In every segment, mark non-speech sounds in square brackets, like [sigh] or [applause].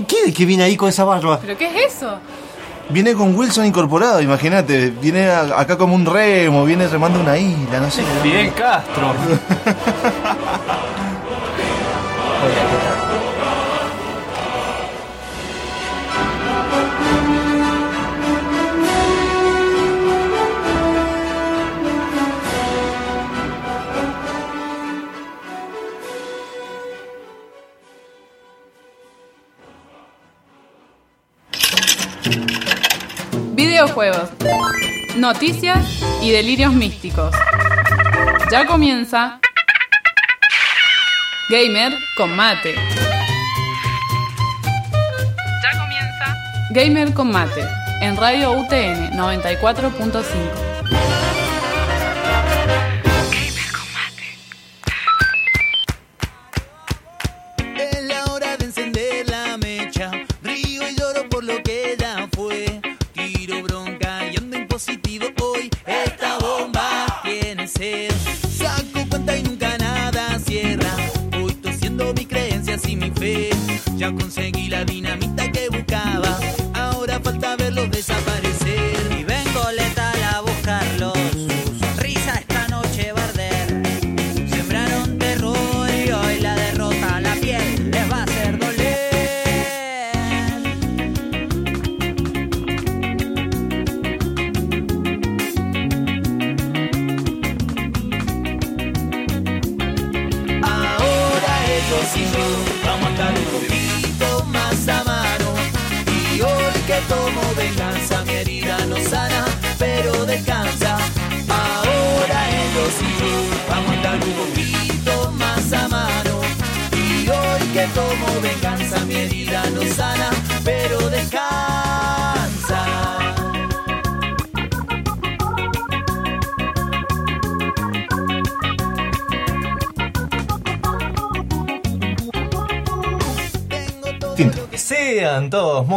¿Qué, qué, qué viene ahí con esa barba? ¿Pero qué es eso? Viene con Wilson incorporado, imagínate. Viene a- acá como un remo, viene remando una isla, no sé. Fidel Castro. [laughs] noticias y delirios místicos. Ya comienza Gamer con mate. Ya comienza Gamer con mate en Radio UTN 94.5.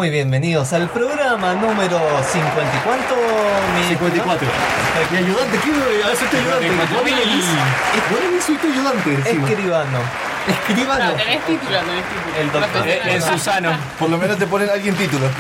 muy bienvenidos al programa número 50 y cuánto mi 54. Mi ayudante, quiero a estoy ayudante. Bueno, soy tu ayudante. escribano. Escribano. No, tenés título, tenés título. El doctor. Profesional. En Susano. Por lo menos te ponen alguien título. [laughs]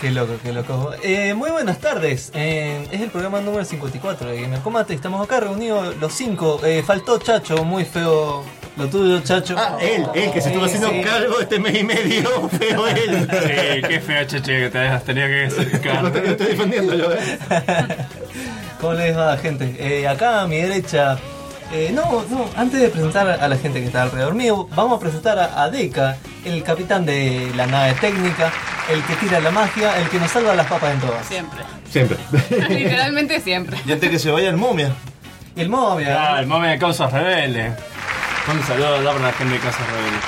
Qué loco, qué loco. Eh, muy buenas tardes. Eh, es el programa número 54 de Gamer Combate. Estamos acá reunidos los cinco. Eh, faltó Chacho, muy feo. Lo tuyo, Chacho. Ah, él, él que se estuvo haciendo sí. cargo este mes y medio, [laughs] feo él. Sí, qué feo, cheche, que te has tenido que sacar. estoy, estoy defendiendo yo, eh. [laughs] ¿Cómo les va, gente? Eh, acá a mi derecha. eh, no, no, antes de presentar a la gente que está alrededor mío, vamos a presentar a, a Deca, el capitán de la nave técnica, el que tira la magia, el que nos salva las papas en todas. Siempre. Siempre. [laughs] Literalmente siempre. Y antes que se vaya el momia. Y el Movia. Ah, el mame de Causas Rebeldes. Un saludo a la gente de Causas Rebeldes.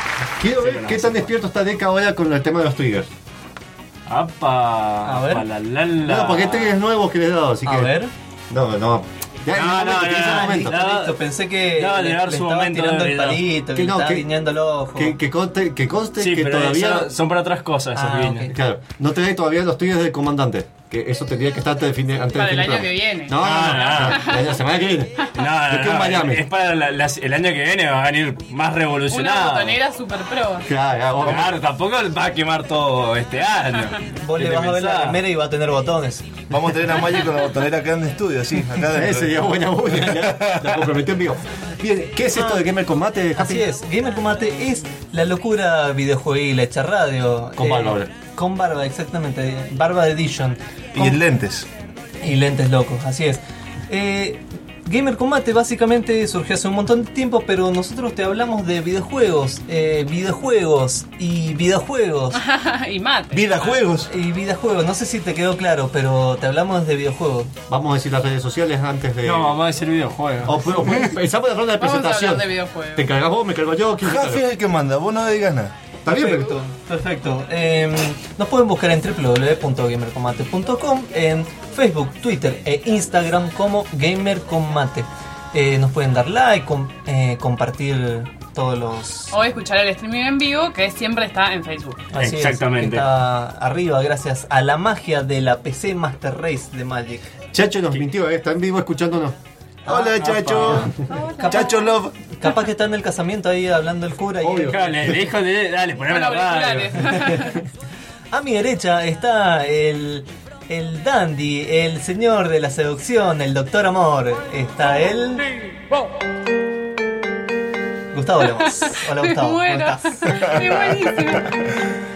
Quiero ver qué tan despierto está Deca ahora con el tema de los triggers. Apa. A ver. apa, la, la, la. No, porque hay triggers nuevos que le he dado, así que. A ver. No, no. Ya, No, no, no, no. Listo, pensé que de le, le su estaba momento tirando de el palito, que, Que no, estaba que- guiñando el ojo. Que, que conste, que, conste Sí, que pero todavía. son para otras cosas esos Ah, guiños. ok. Claro, no tenés todavía los triggers del comandante. Que eso tendría que estar antes de fin de, antes Para de el de año que viene. No, no, Ah, no, no, La semana que viene. No, Miami. Es para la- la- el año que viene va a venir más Una revolucionado. botonera super pro. Claro, ya, vos- Claro, tampoco va a quemar todo este año. Vos ¿Qué le vas a ver la remera y va a tener botones. Vamos a tener a Magic con la botonera acá en el estudio, sí. Acá [laughs] dentro. Ese sería buena bulla. [laughs] Ya, la comprometió en vivo. Bien, ¿qué es esto de Gamer Combate, Happy? Así es, Gamer Combate es la locura videojueguil hecha radio. Con barba ahora. Con barba, exactamente. Barba Edition. Y Con- lentes. y lentes locos, así es. Eh, Gamer Combate básicamente surgió hace un montón de tiempo, pero nosotros te hablamos de videojuegos, eh, videojuegos y videojuegos. [laughs] y mate. Videojuegos. Y videojuegos, no sé si te quedó claro, pero te hablamos de videojuegos. Vamos a decir las redes sociales antes de. No, vamos a decir videojuegos. O, pero, pensamos en la ronda de Vamos a presentación. hablar de videojuegos. ¿Te encargas vos? ¿Me cargo yo? ¿Quién? Jafi es el que manda, vos no digas nada. Está bien, pero. Perfecto, perfecto. Eh, nos pueden buscar en www.gamercombate.com, en Facebook, Twitter e Instagram como GamerCombate. Eh, nos pueden dar like, com- eh, compartir todos los... O escuchar el streaming en vivo, que siempre está en Facebook. Así Exactamente. está arriba gracias a la magia de la PC Master Race de Magic. Chacho nos mintió, ¿eh? está en vivo escuchándonos. Hola, Ah, Chacho. Capaz- Chacho Love. capaz que está en el casamiento ahí hablando el cura. Obvio. Y, Claro, le, le dijo, de- dale, poneme la radio. [laughs] a mi derecha está el, el dandy, el señor de la seducción, el doctor amor. Está él. Gustavo Lemos. Hola [laughs] Gustavo, ¿cómo estás? Es buenísimo.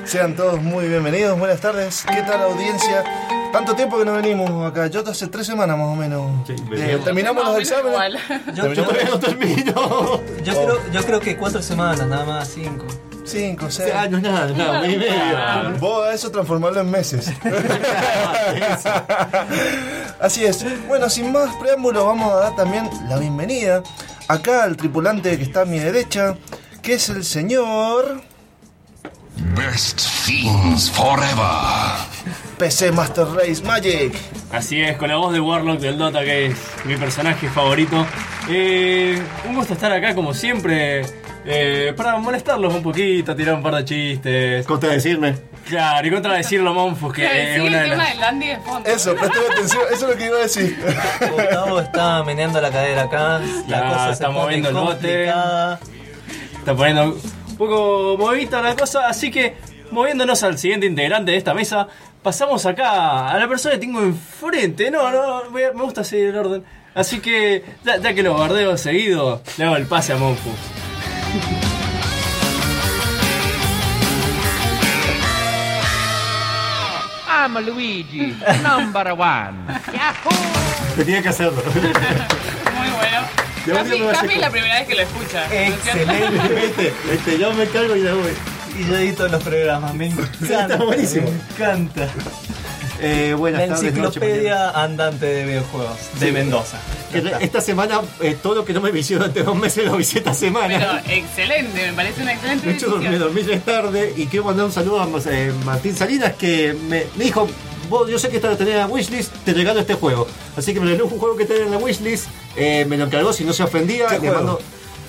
Sean todos muy bienvenidos, buenas tardes. ¿Qué tal audiencia? Tanto tiempo que no venimos acá, yo hace tres semanas más o menos. Sí, Eh, terminamos los exámenes. igual. Yo, yo- no termino. yo creo, yo creo que cuatro semanas, nada más, cinco. Cinco, seis. No es nada, nada, un mes y medio. Vos a eso transformarlo en meses. [laughs] Así es. Bueno, sin más preámbulo, vamos a dar también la bienvenida acá al tripulante que está a mi derecha, que es el señor Best fiends forever. PC Master Race Magic. Así es, con la voz de Warlock del Dota, que es mi personaje favorito. Eh, un gusto estar acá, como siempre, eh, para molestarlos un poquito, tirar un par de chistes. Contradecirme. Claro, y contradecirlo a Monfus, que es una el de tema las... de fondo. Eso, prestame atención, eso es lo que iba a decir. Gustavo está meneando la cadera acá. La Ya, cosa se está moviendo el bote. Está poniendo poco movidita la cosa, así que moviéndonos al siguiente integrante de esta mesa, pasamos acá a la persona que tengo enfrente. No, no, me gusta seguir el orden. Así que, ya, ya que lo bardeo seguido, le hago el pase a Monfus. [laughs] I'm Luigi, number one. Tenía que hacerlo. [laughs] Casi, casi la primera vez que lo escucha. Excelente. Vete, vete, yo me cargo y ya voy. Y yo edito los programas, me encanta. está buenísimo. Me encanta. Eh, buenas La tardes, noche, enciclopedia andante de videojuegos de Sí. Mendoza. Esta semana, eh, todo lo que no me visité durante dos meses lo visité esta semana. Pero excelente, me parece una excelente De hecho, me dormí de tarde y quiero mandar un saludo a eh, Martín Salinas que me, me dijo, vos, yo sé que esta lo tenés en la wishlist, te regalo este juego. Así que me regaló un juego que tenía en la wishlist, eh, me lo encargó, si no se ofendía, ¿Qué le juego? mando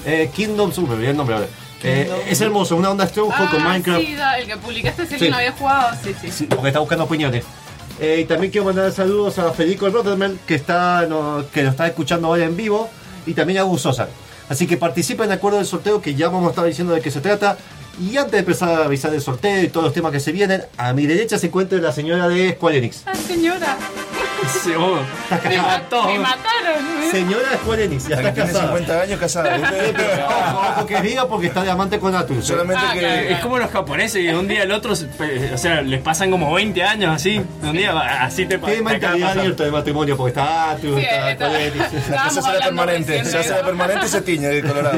eh, Kingdom Super, me olvidé el nombre ahora. Eh, es hermoso, una onda Stronghold con Ah, Minecraft. sí, el que publicaste si Sí. que no había jugado, sí, sí. Sí, porque está buscando opiniones. Eh, y también quiero mandar saludos a Federico Rotterdam, que está no, que lo está escuchando ahora en vivo, y también a Gus Sosa. Así que participen de acuerdo del sorteo, que ya vamos a estar diciendo de qué se trata. Y antes de empezar a avisar el sorteo y todos los temas que se vienen, a mi derecha se encuentra la señora de Square. Ah, señora. Me mató. Me mataron. Señora de Square Enix, ya está tiene casada. 50 años casada. [laughs] Ojo, ojo que diga porque está de amante con. Solamente Ah, claro. Es como los japoneses de un día al otro, o sea, les pasan como 20 años así. De un día así te pasa. Qué mentalidad abierta de matrimonio, porque está Atlus, Sí, está Square [laughs] Enix. Se hace permanente. Se hace permanente y se tiñe de colorado.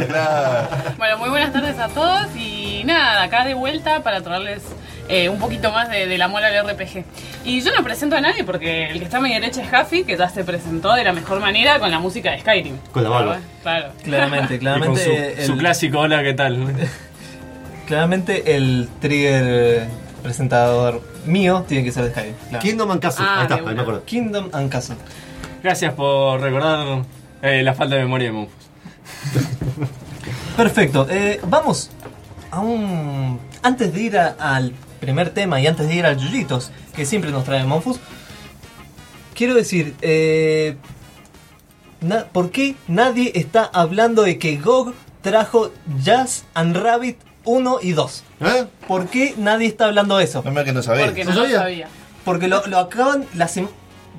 Bueno, muy buenas tardes a todos y nada, acá de vuelta para traerles eh, un poquito más de, del amor al RPG. Y yo no presento a nadie porque el que está a mi derecha es Jaffi, que ya se presentó de la mejor manera con la música de Skyrim. Con la barba. Claro. Claramente, [laughs] Y con claramente. su, clásico, hola, ¿qué tal? [laughs] Claramente el trigger presentador mío tiene que ser de Skyrim. claro. Kingdom and Castle. Ah, ahí está, de ahí me acuerdo. Kingdom and Castle. Gracias por recordar eh, la falta de memoria de Monfus. [laughs] Perfecto. eh, vamos a un. Antes de ir a- al primer tema y antes de ir al Yuyitos, que siempre nos trae Monfus, quiero decir, eh, na- ¿por qué nadie está hablando de que GOG trajo Jazz and Rabbit 1 y 2? ¿Eh? ¿Por qué nadie está hablando de eso? No me que no sabés. Porque ¿No no lo sabía? sabía. Porque lo, lo acaban la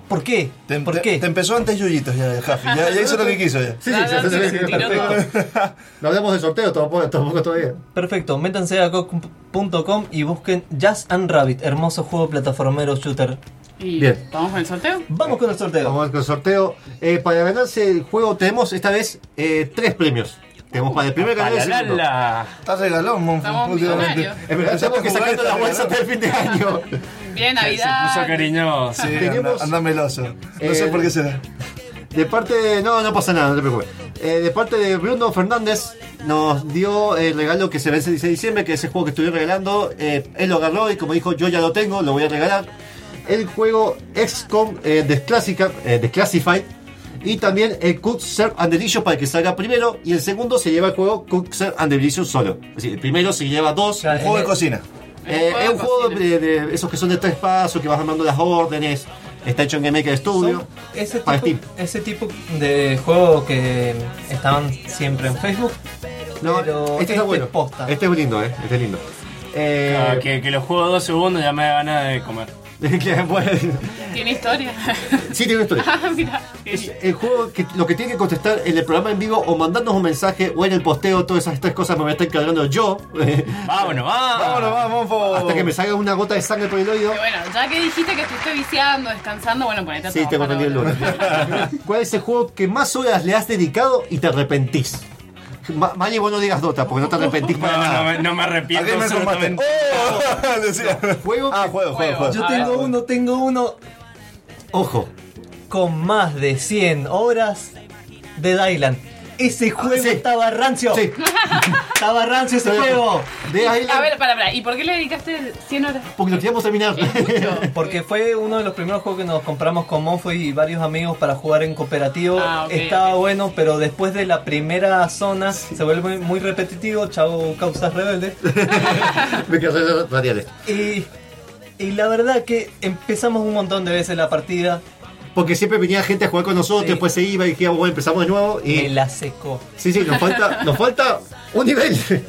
¿Por qué? Te, ¿Por te- qué? te empezó antes Yuyitos ya, Jafi. Ya, ya hizo lo que quiso ya. Sí, sí, sí, sí, sí, perfecto. No hablamos de sorteo, tampoco, tampoco todavía. Perfecto, métanse a GOG.com y busquen Jazz and Rabbit, hermoso juego plataformero shooter. Y Bien. ¿Vamos con el sorteo? Vamos con el sorteo. Vamos con el sorteo. Eh, para ganarse el juego tenemos esta vez eh, tres premios. Tenemos para el primer. Palalala. Está regalón, Monfo, Estamos últimamente. estamos que sacando la bolsa hasta el fin de año. [laughs] Bien, Se Navidad. puso cariñoso. Sí, Tenemos- anda, anda meloso. No Eh, sé por qué será. De parte de. No, no pasa nada, no te preocupes. Eh, de parte de Bruno Fernández, nos dio el regalo que se vence el 16 de diciembre, que es el juego que estuve regalando. Eh, él lo agarró y, como dijo, yo ya lo tengo, lo voy a regalar. El juego XCOM eh, eh, Desclassified. Y también el Cook Serve and Delicious para que salga primero. Y el segundo se lleva el juego Cook Serve and Delicious solo. Es decir, el primero se lleva dos. Claro, Juego de cocina. Eh, es un juego de, de esos que son de tres pasos, que vas armando las órdenes. Está hecho en Game Maker Studio. Ese Para tipo, ese tipo de juego que estaban siempre en Facebook. No, pero este está bueno. es posta. Este es lindo, ¿eh? Este es lindo. Eh, que, que lo juego dos segundos ya me da ganas de comer. [laughs] que, bueno, Tiene historia. sí, tiene una historia. [laughs] ah, mira. Es el juego que lo que tiene que contestar en el programa en vivo o mandándonos un mensaje o en el posteo, todas esas tres cosas me voy a estar encargando yo. [laughs] Vámonos, vamos. Vámonos, vamos. Hasta que me salga una gota de sangre por el oído. Pero bueno, ya que dijiste que estuviste viciando, descansando, bueno, ponete a Sí, entendido el lunes. ¿Cuál es el juego que más horas le has dedicado y te arrepentís? Ma- Mali, vos no digas Dota porque no te arrepentís para No, nada. me- no me ¿A arrepiento me absolutamente. ¡Oh! [laughs] Decía. Juego, Ah, juego, juego, Juego. juego. Yo tengo ver. uno, tengo uno ojo. con más de 100 horas de Island. Ese juego sí. estaba rancio. Sí, [laughs] Estaba rancio ese juego. de Island, A ver, para, para. ¿Y por qué le dedicaste 100 horas? porque lo queríamos terminar. [laughs] Porque fue uno de los primeros juegos que nos compramos con Monfo y varios amigos para jugar en cooperativo. Ah, Estaba bueno, pero después de la primera zona se vuelve muy, repetitivo. Chavo causas rebeldes. [laughs] me quedé radiales. y, y la verdad que empezamos un montón de veces la partida. Porque siempre venía gente a jugar con nosotros, Sí. después se iba y dijimos, bueno, empezamos de nuevo. Me Y la secó. sí, sí, nos falta, nos falta un nivel. [laughs]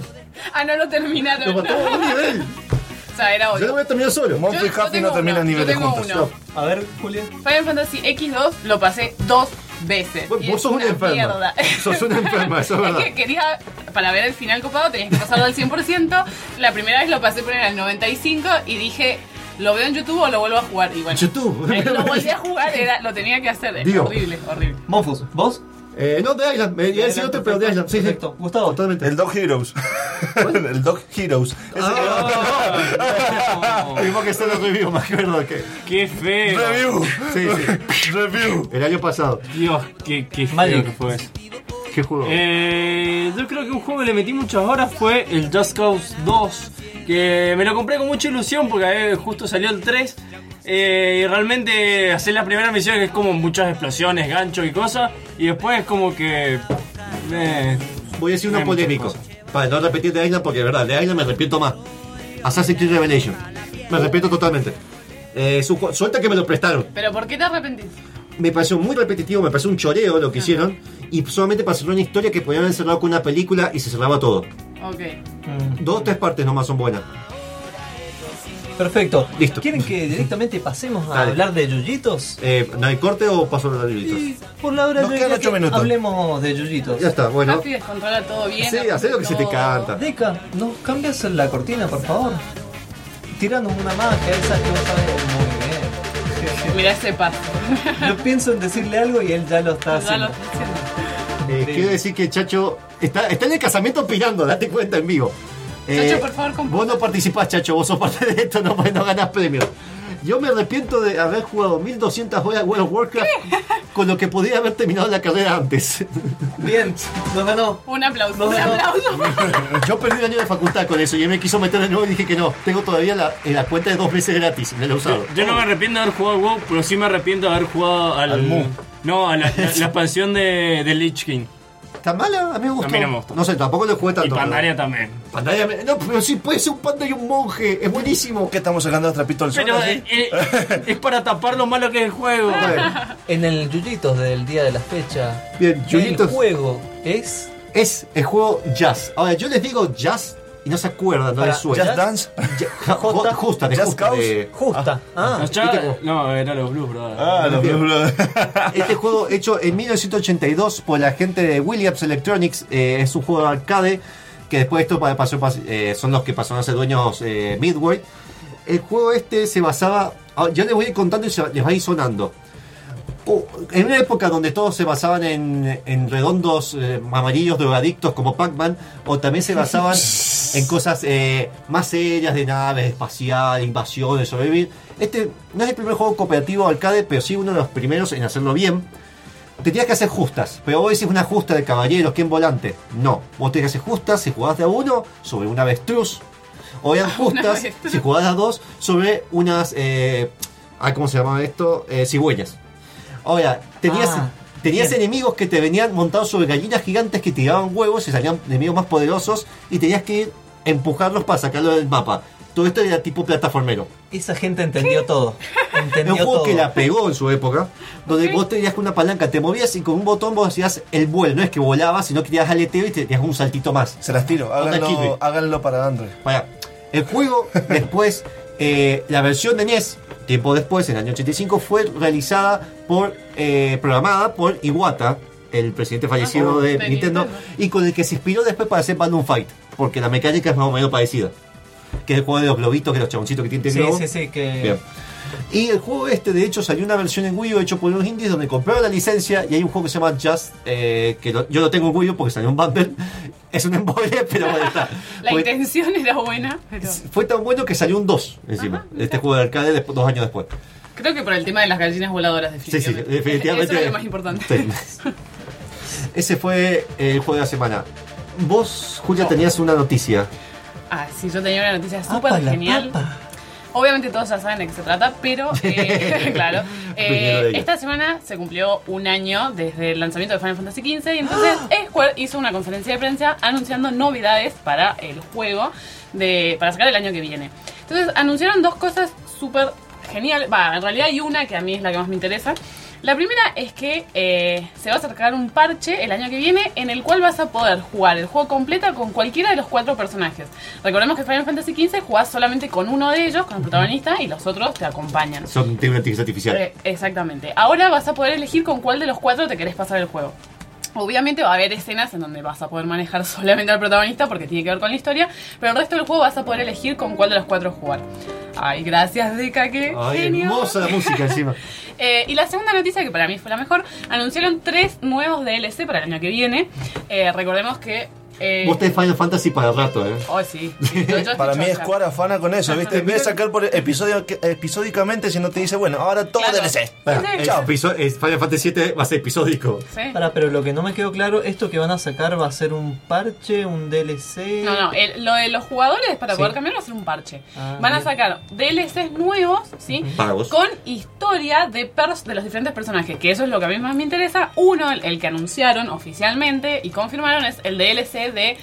Ah, no lo terminaron. Nos faltaba un nivel. o sea, era Yo lo obvio. voy a terminar solo. Monfo y Happy no terminan niveles juntos. uno. A ver, Julián. Final Fantasy X2 lo pasé dos veces. Vos, es sos una enferma. mierda. [laughs] Sos una enferma, eso es Es verdad. que quería, para ver el final copado tenías que pasarlo al 100%. La primera vez lo pasé por al 95% y dije, lo veo en YouTube o lo vuelvo a jugar. Y bueno, YouTube. eh, [laughs] lo volví a [laughs] jugar, era, lo tenía que hacer. Es Digo. horrible, horrible. Monfus, ¿vos? Eh, no, de Island. Me iba a decir otro, pero de Island. Sí, sí. Perfecto. Gustavo. Totalmente. El Dog Heroes. [laughs] el Dog Heroes. Ese Ah, Tuvimos que hacer el review, me acuerdo que. Qué feo. Review. Sí, sí. Review. El año pasado. Dios, qué, qué feo Magic. que fue eso. ¿Qué juego? Eh, yo creo que un juego que le metí muchas horas fue el Just Cause 2. Que me lo compré con mucha ilusión porque eh, justo salió el 3. eh, y realmente hacer la primera misión que es como muchas explosiones, ganchos y cosas. Y después como que... eh, Voy a decir uno polémico. Para no repetir de Island, porque de verdad, de Island me arrepiento más. Assassin's Creed Revelation. Me arrepiento totalmente. Eh, su ju- suerte que me lo prestaron. Pero ¿por qué te arrepentís? Me pareció muy repetitivo, me pareció un choreo lo que hicieron. Y solamente para cerrar una historia que podían haber cerrado con una película y se cerraba todo. Ok. Mm, Dos o tres partes nomás son buenas. Perfecto. Listo. ¿Quieren que directamente pasemos a Dale. hablar de Yuyitos? Eh, ¿No hay corte o paso a los libritos? Y por la hora Nos quedan diría ocho que minutos. Hablemos de Yuyitos. Ya está, bueno. Descontrola todo bien. Sí, hacé lo que se te canta. Deca, ¿nos cambias la cortina, por favor? Tiranos una magia, esa que vos sabes muy bien. Mirá ese paso. Yo pienso en decirle algo y él ya lo está Ya lo estoy haciendo. Eh, quiero decir que Chacho está, está en el casamiento opinando, date cuenta en vivo. Eh, Chacho, por favor, compa. Vos no participás, Chacho, vos sos parte de esto, no, no ganás premios. Yo me arrepiento de haber jugado 1200 horas World of Warcraft [laughs] con lo que podría haber terminado la carrera antes. Bien, nos ganó. Un aplauso, No, un aplauso. Yo perdí un año de facultad con eso y él me quiso meter de nuevo y dije que no. Tengo todavía la, en la cuenta de dos meses gratis, me la he usado. Yo no me arrepiento de haber jugado WoW, pero sí me arrepiento de haber jugado al... Al Mu. No, a la, la- la expansión de, de Lich King. ¿Está mala? A mí me gustó. A mí no me gustó. No sé, tampoco lo jugué Y tanto. Pandaria también. pero- Pandaria me- No, pero sí puede ser un panda y un monje. Es buenísimo. ¿Qué estamos sacando los trapitos al sol? Pero eh, eh, es para tapar lo malo que es el juego. En el Yuyitos del día de la fecha, Bien, Yuyitos. el juego es. es el juego Jazz. Ahora, yo les digo Jazz y no se acuerdan, no les suena. Just Dance. Ya- justa, de Just justa, de- Justa. Ah, chavales- no, era los Blues Brothers. Ah, los Blue Brothers. [laughs] Este juego hecho en 1982 por la gente de Williams Electronics eh, es un juego de arcade que después esto pa- pasó, pas- eh, son los que pasaron a ser dueños eh, Midway. El juego este se basaba, ah, ya les voy a ir contando y les va a ir sonando. En una época donde todos se basaban en, en redondos eh, amarillos drogadictos como Pac-Man, o también se basaban en cosas eh, más serias de naves, espacial, invasiones, sobrevivir. Este no es el primer juego cooperativo arcade, pero sí uno de los primeros en hacerlo bien. Tenías que hacer justas, pero vos decís una justa de caballeros, ¿quién volante? No, vos tenías que hacer justas si jugás de a uno sobre una avestruz, o eran [laughs] justas si jugás de a dos sobre unas, eh, ¿cómo se llama esto? Eh, cigüeñas. Ahora, tenías, Ah, tenías enemigos que te venían montados sobre gallinas gigantes que tiraban huevos y salían enemigos más poderosos y tenías que ir empujarlos para sacarlos del mapa. todo esto era tipo plataformero. Esa gente entendió todo. Es Entendió un juego todo. que la pegó en su época, donde Ok. vos tenías con una palanca, te movías y con un botón vos hacías el vuelo. No es que volabas, sino que tenías aleteo y te tenías un saltito más. Se las tiro. Háganlo, háganlo para Android. Para, el juego [laughs] después, eh, la versión de NES, tiempo después, en el año 85, fue realizada por, eh, programada por Iwata, el presidente fallecido Ah, de, Nintendo, Nintendo. y con el que se inspiró después para hacer Balloon Fight, porque la mecánica es más o menos parecida. Que es el juego de los globitos, que los chaboncitos que tienen Sí, globo. sí, sí, que. Bien. Y el juego este, de hecho, salió una versión en Wii U hecho por unos indies donde compraron la licencia y hay un juego que se llama Just, eh, que lo- yo lo tengo en Wii U porque salió un bundle. [laughs] Es un embole, pero bueno, está. [laughs] La Fue- intención era buena, pero fue tan bueno que salió un 2 encima Ajá, de este juego de arcade después- dos años después. creo que por el tema de las gallinas voladoras, Sí, sí, definitivamente. definitivamente. Eso es lo más importante. Sí. [laughs] Ese fue el juego de la semana. Vos, Julia, tenías una noticia. Ah, sí, yo tenía una noticia súper genial. papa. Obviamente todos ya saben de qué se trata, pero [laughs] eh, [laughs] claro, eh, esta semana se cumplió un año desde el lanzamiento de Final Fantasy XV y entonces [gasps] Square hizo una conferencia de prensa anunciando novedades para el juego de para sacar el año que viene. Entonces anunciaron dos cosas súper geniales, va, en realidad hay una que a mí es la que más me interesa. La primera es que eh, se va a sacar un parche el año que viene en el cual vas a poder jugar el juego completo con cualquiera de los cuatro personajes. Recordemos que Final Fantasy XV jugás solamente con uno de ellos, con el protagonista, y los otros te acompañan. Son, inteligencia artificial. Eh, exactamente. Ahora vas a poder elegir con cuál de los cuatro te querés pasar el juego. Obviamente va a haber escenas en donde vas a poder manejar [laughs] solamente al protagonista porque tiene que ver con la historia, pero el resto del juego vas a poder elegir con cuál de los cuatro jugar. Ay, gracias, Deca, qué Ay, genio. hermosa la música encima. [laughs] Eh, y la segunda noticia, que para mí fue la mejor, anunciaron tres nuevos DLC para el año que viene. Eh, recordemos que... Eh, Vos tenés Final Fantasy para el rato, ¿eh? Oh, sí. sí, [laughs] yo- yo estoy Para mí chocha. Square afana con eso, ¿viste? En vez de sacar por episodio, episódicamente, si no te dice, bueno, ahora todo Claro. DLC. Para, Sí. Chao. Final Fantasy 7 va a ser episódico. Sí. Para, pero lo que no me quedó claro, esto que van a sacar va a ser un parche, un DLC. No, no, el- lo de los jugadores para Sí. poder cambiar va a ser un parche. Ah, Van a sacar DLCs nuevos, ¿sí? Pagos. Con historia de, pers- de los diferentes personajes, que eso es lo que a mí más me interesa. Uno, el, el que anunciaron oficialmente y confirmaron, es el DLC de...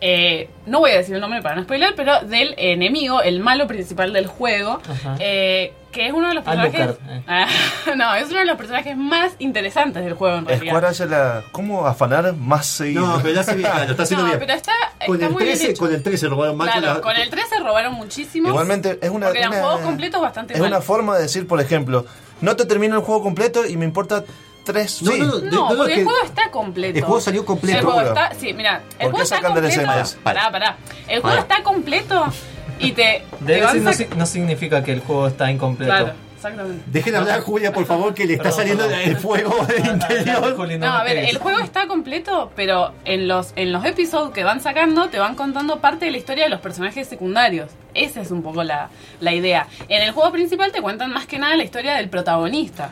eh, no voy a decir el nombre para no spoiler, pero del enemigo, el malo principal del juego, eh, que es uno de los personajes... Eh. Ah, [laughs] no, es uno de los personajes más interesantes del juego en realidad. Square hace la. ¿Cómo afanar más seguido? No, pero ya se, lo está haciendo No, bien. pero está, con, está el muy bien 13, hecho. con el 13 robaron mal Claro, con la- con el 13 robaron muchísimo. Igualmente, es una. Porque eran una- juegos completos bastante Es mal. una forma de decir, por ejemplo, no te termino el juego completo y me importa tres. No, sí. no, no, No, no, porque que- el juego está completo. El juego salió completo. El juego está, sí, mira, el ¿Por juego está completo. Pará, pará. El juego está completo y te, [laughs] no, significa que el juego está incompleto. Claro, exactamente. Dejen hablar a Julia, por favor, que le está Perdón, saliendo perdón. el fuego del interior. No, a ver, el juego está completo, pero en los en los episodios que van sacando te van contando parte de la historia de los personajes secundarios. Esa es un poco la, la idea. En el juego principal te cuentan más que nada la historia del protagonista.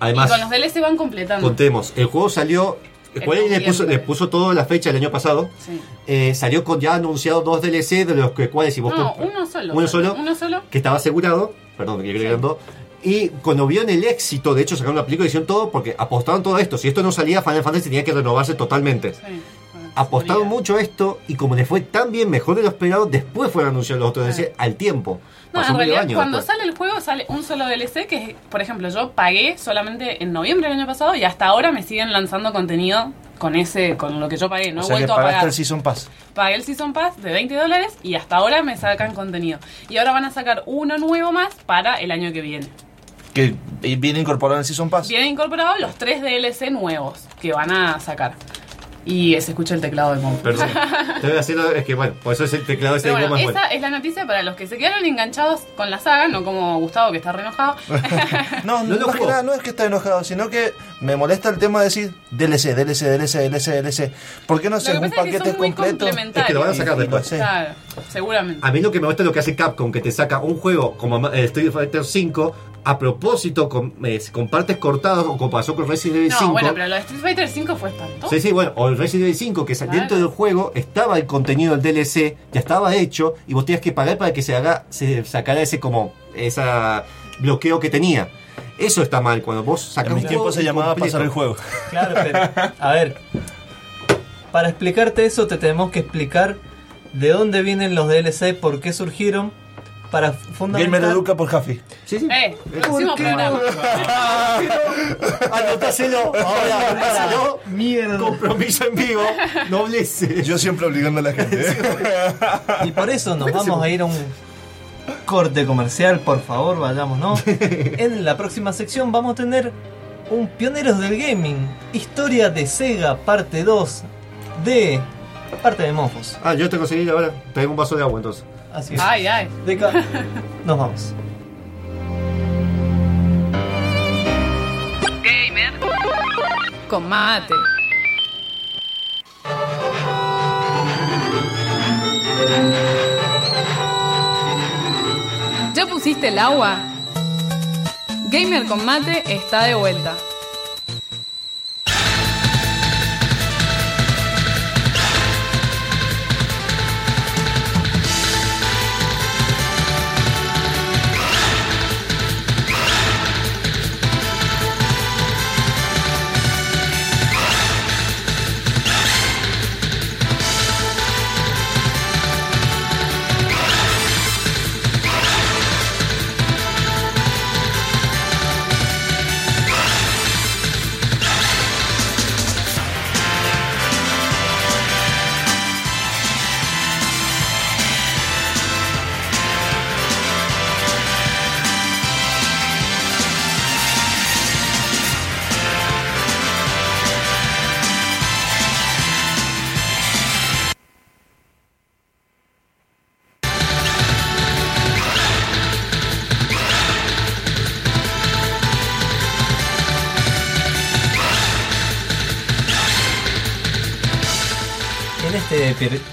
Además, y con los DLC van completando. contemos, el juego salió. Square Enix le puso, le puso toda la fecha el año pasado. Sí. Eh, salió con ya anunciado dos DLC de los que cuales si vos No, uno solo. Uno solo. Uno solo. que estaba asegurado, perdón, que Sí. dos, y cuando vieron el éxito, de hecho sacaron la película y hicieron todo porque apostaron todo esto. Si esto no salía, Final Fantasy tenía que renovarse totalmente. Sí, Apostaron seguridad. mucho esto y como les fue tan bien, mejor de lo esperado, después fueron anunciados los otros DLC al tiempo. No, Pasó en realidad año cuando después. sale el juego sale un solo DLC que, por ejemplo, yo pagué solamente en noviembre del año pasado y hasta ahora me siguen lanzando contenido con ese con lo que yo pagué. No o he sea que vuelto a pagaste pagar. el Season Pass. Pagué el Season Pass de 20 dólares y hasta ahora me sacan contenido. Y ahora van a sacar uno nuevo más para el año que viene. Que viene incorporado en el Season Pass. Vienen incorporados los tres DLC nuevos que van a sacar. Y se escucha el teclado de Monk. Perdón. Te voy a hacer, es que bueno, por eso es el teclado ese de bueno, es esa bueno. es la noticia para los que se quedaron enganchados con la saga, no como Gustavo que está re enojado. [laughs] No, No no, más que nada, no es que esté enojado, sino que me molesta el tema de decir DLC, DLC, DLC, DLC, DLC. ¿Por qué no que un es paquete son muy completo? Es que lo van a sacar después. Claro, seguramente. A mí lo que me gusta es lo que hace Capcom, que te saca un juego como eh, Street Fighter 5 a propósito con, eh, con partes cortadas o como pasó con Resident Evil No, 5. bueno, pero lo de Street Fighter 5 fue espantoso. Sí, sí, bueno, o el Resident Evil 5, que Claro. dentro del juego estaba el contenido del DLC, ya estaba hecho, y vos tenías que pagar para que se haga, se sacara ese como, esa bloqueo que tenía. Eso está mal, cuando vos sacas En mis un juego tiempos se llamaba incompleto. pasar el juego. [laughs] Claro, pero, a ver, para explicarte eso te tenemos que explicar de dónde vienen los DLC, por qué surgieron, para Gamer fundamentar... Educa por Jaffi. Sí, sí. Eh, próximo qué programa. [laughs] Anotáselo, ahora anotáselo. Mierda. Compromiso en vivo, noblece. Yo siempre obligando a la gente. ¿eh? [laughs] Y por eso nos vamos a ir a un corte comercial, por favor, vayamos, ¿no? [laughs] En la próxima sección vamos a tener un Pioneros del Gaming, historia de Sega, parte 2 de parte de Mofos. Ah, yo te conseguí ahora. Traigo un vaso de agua entonces. Así es. Ay, ay. Deca, [laughs] nos vamos. Con mate. ¿Ya pusiste el agua? Gamer con mate está de vuelta.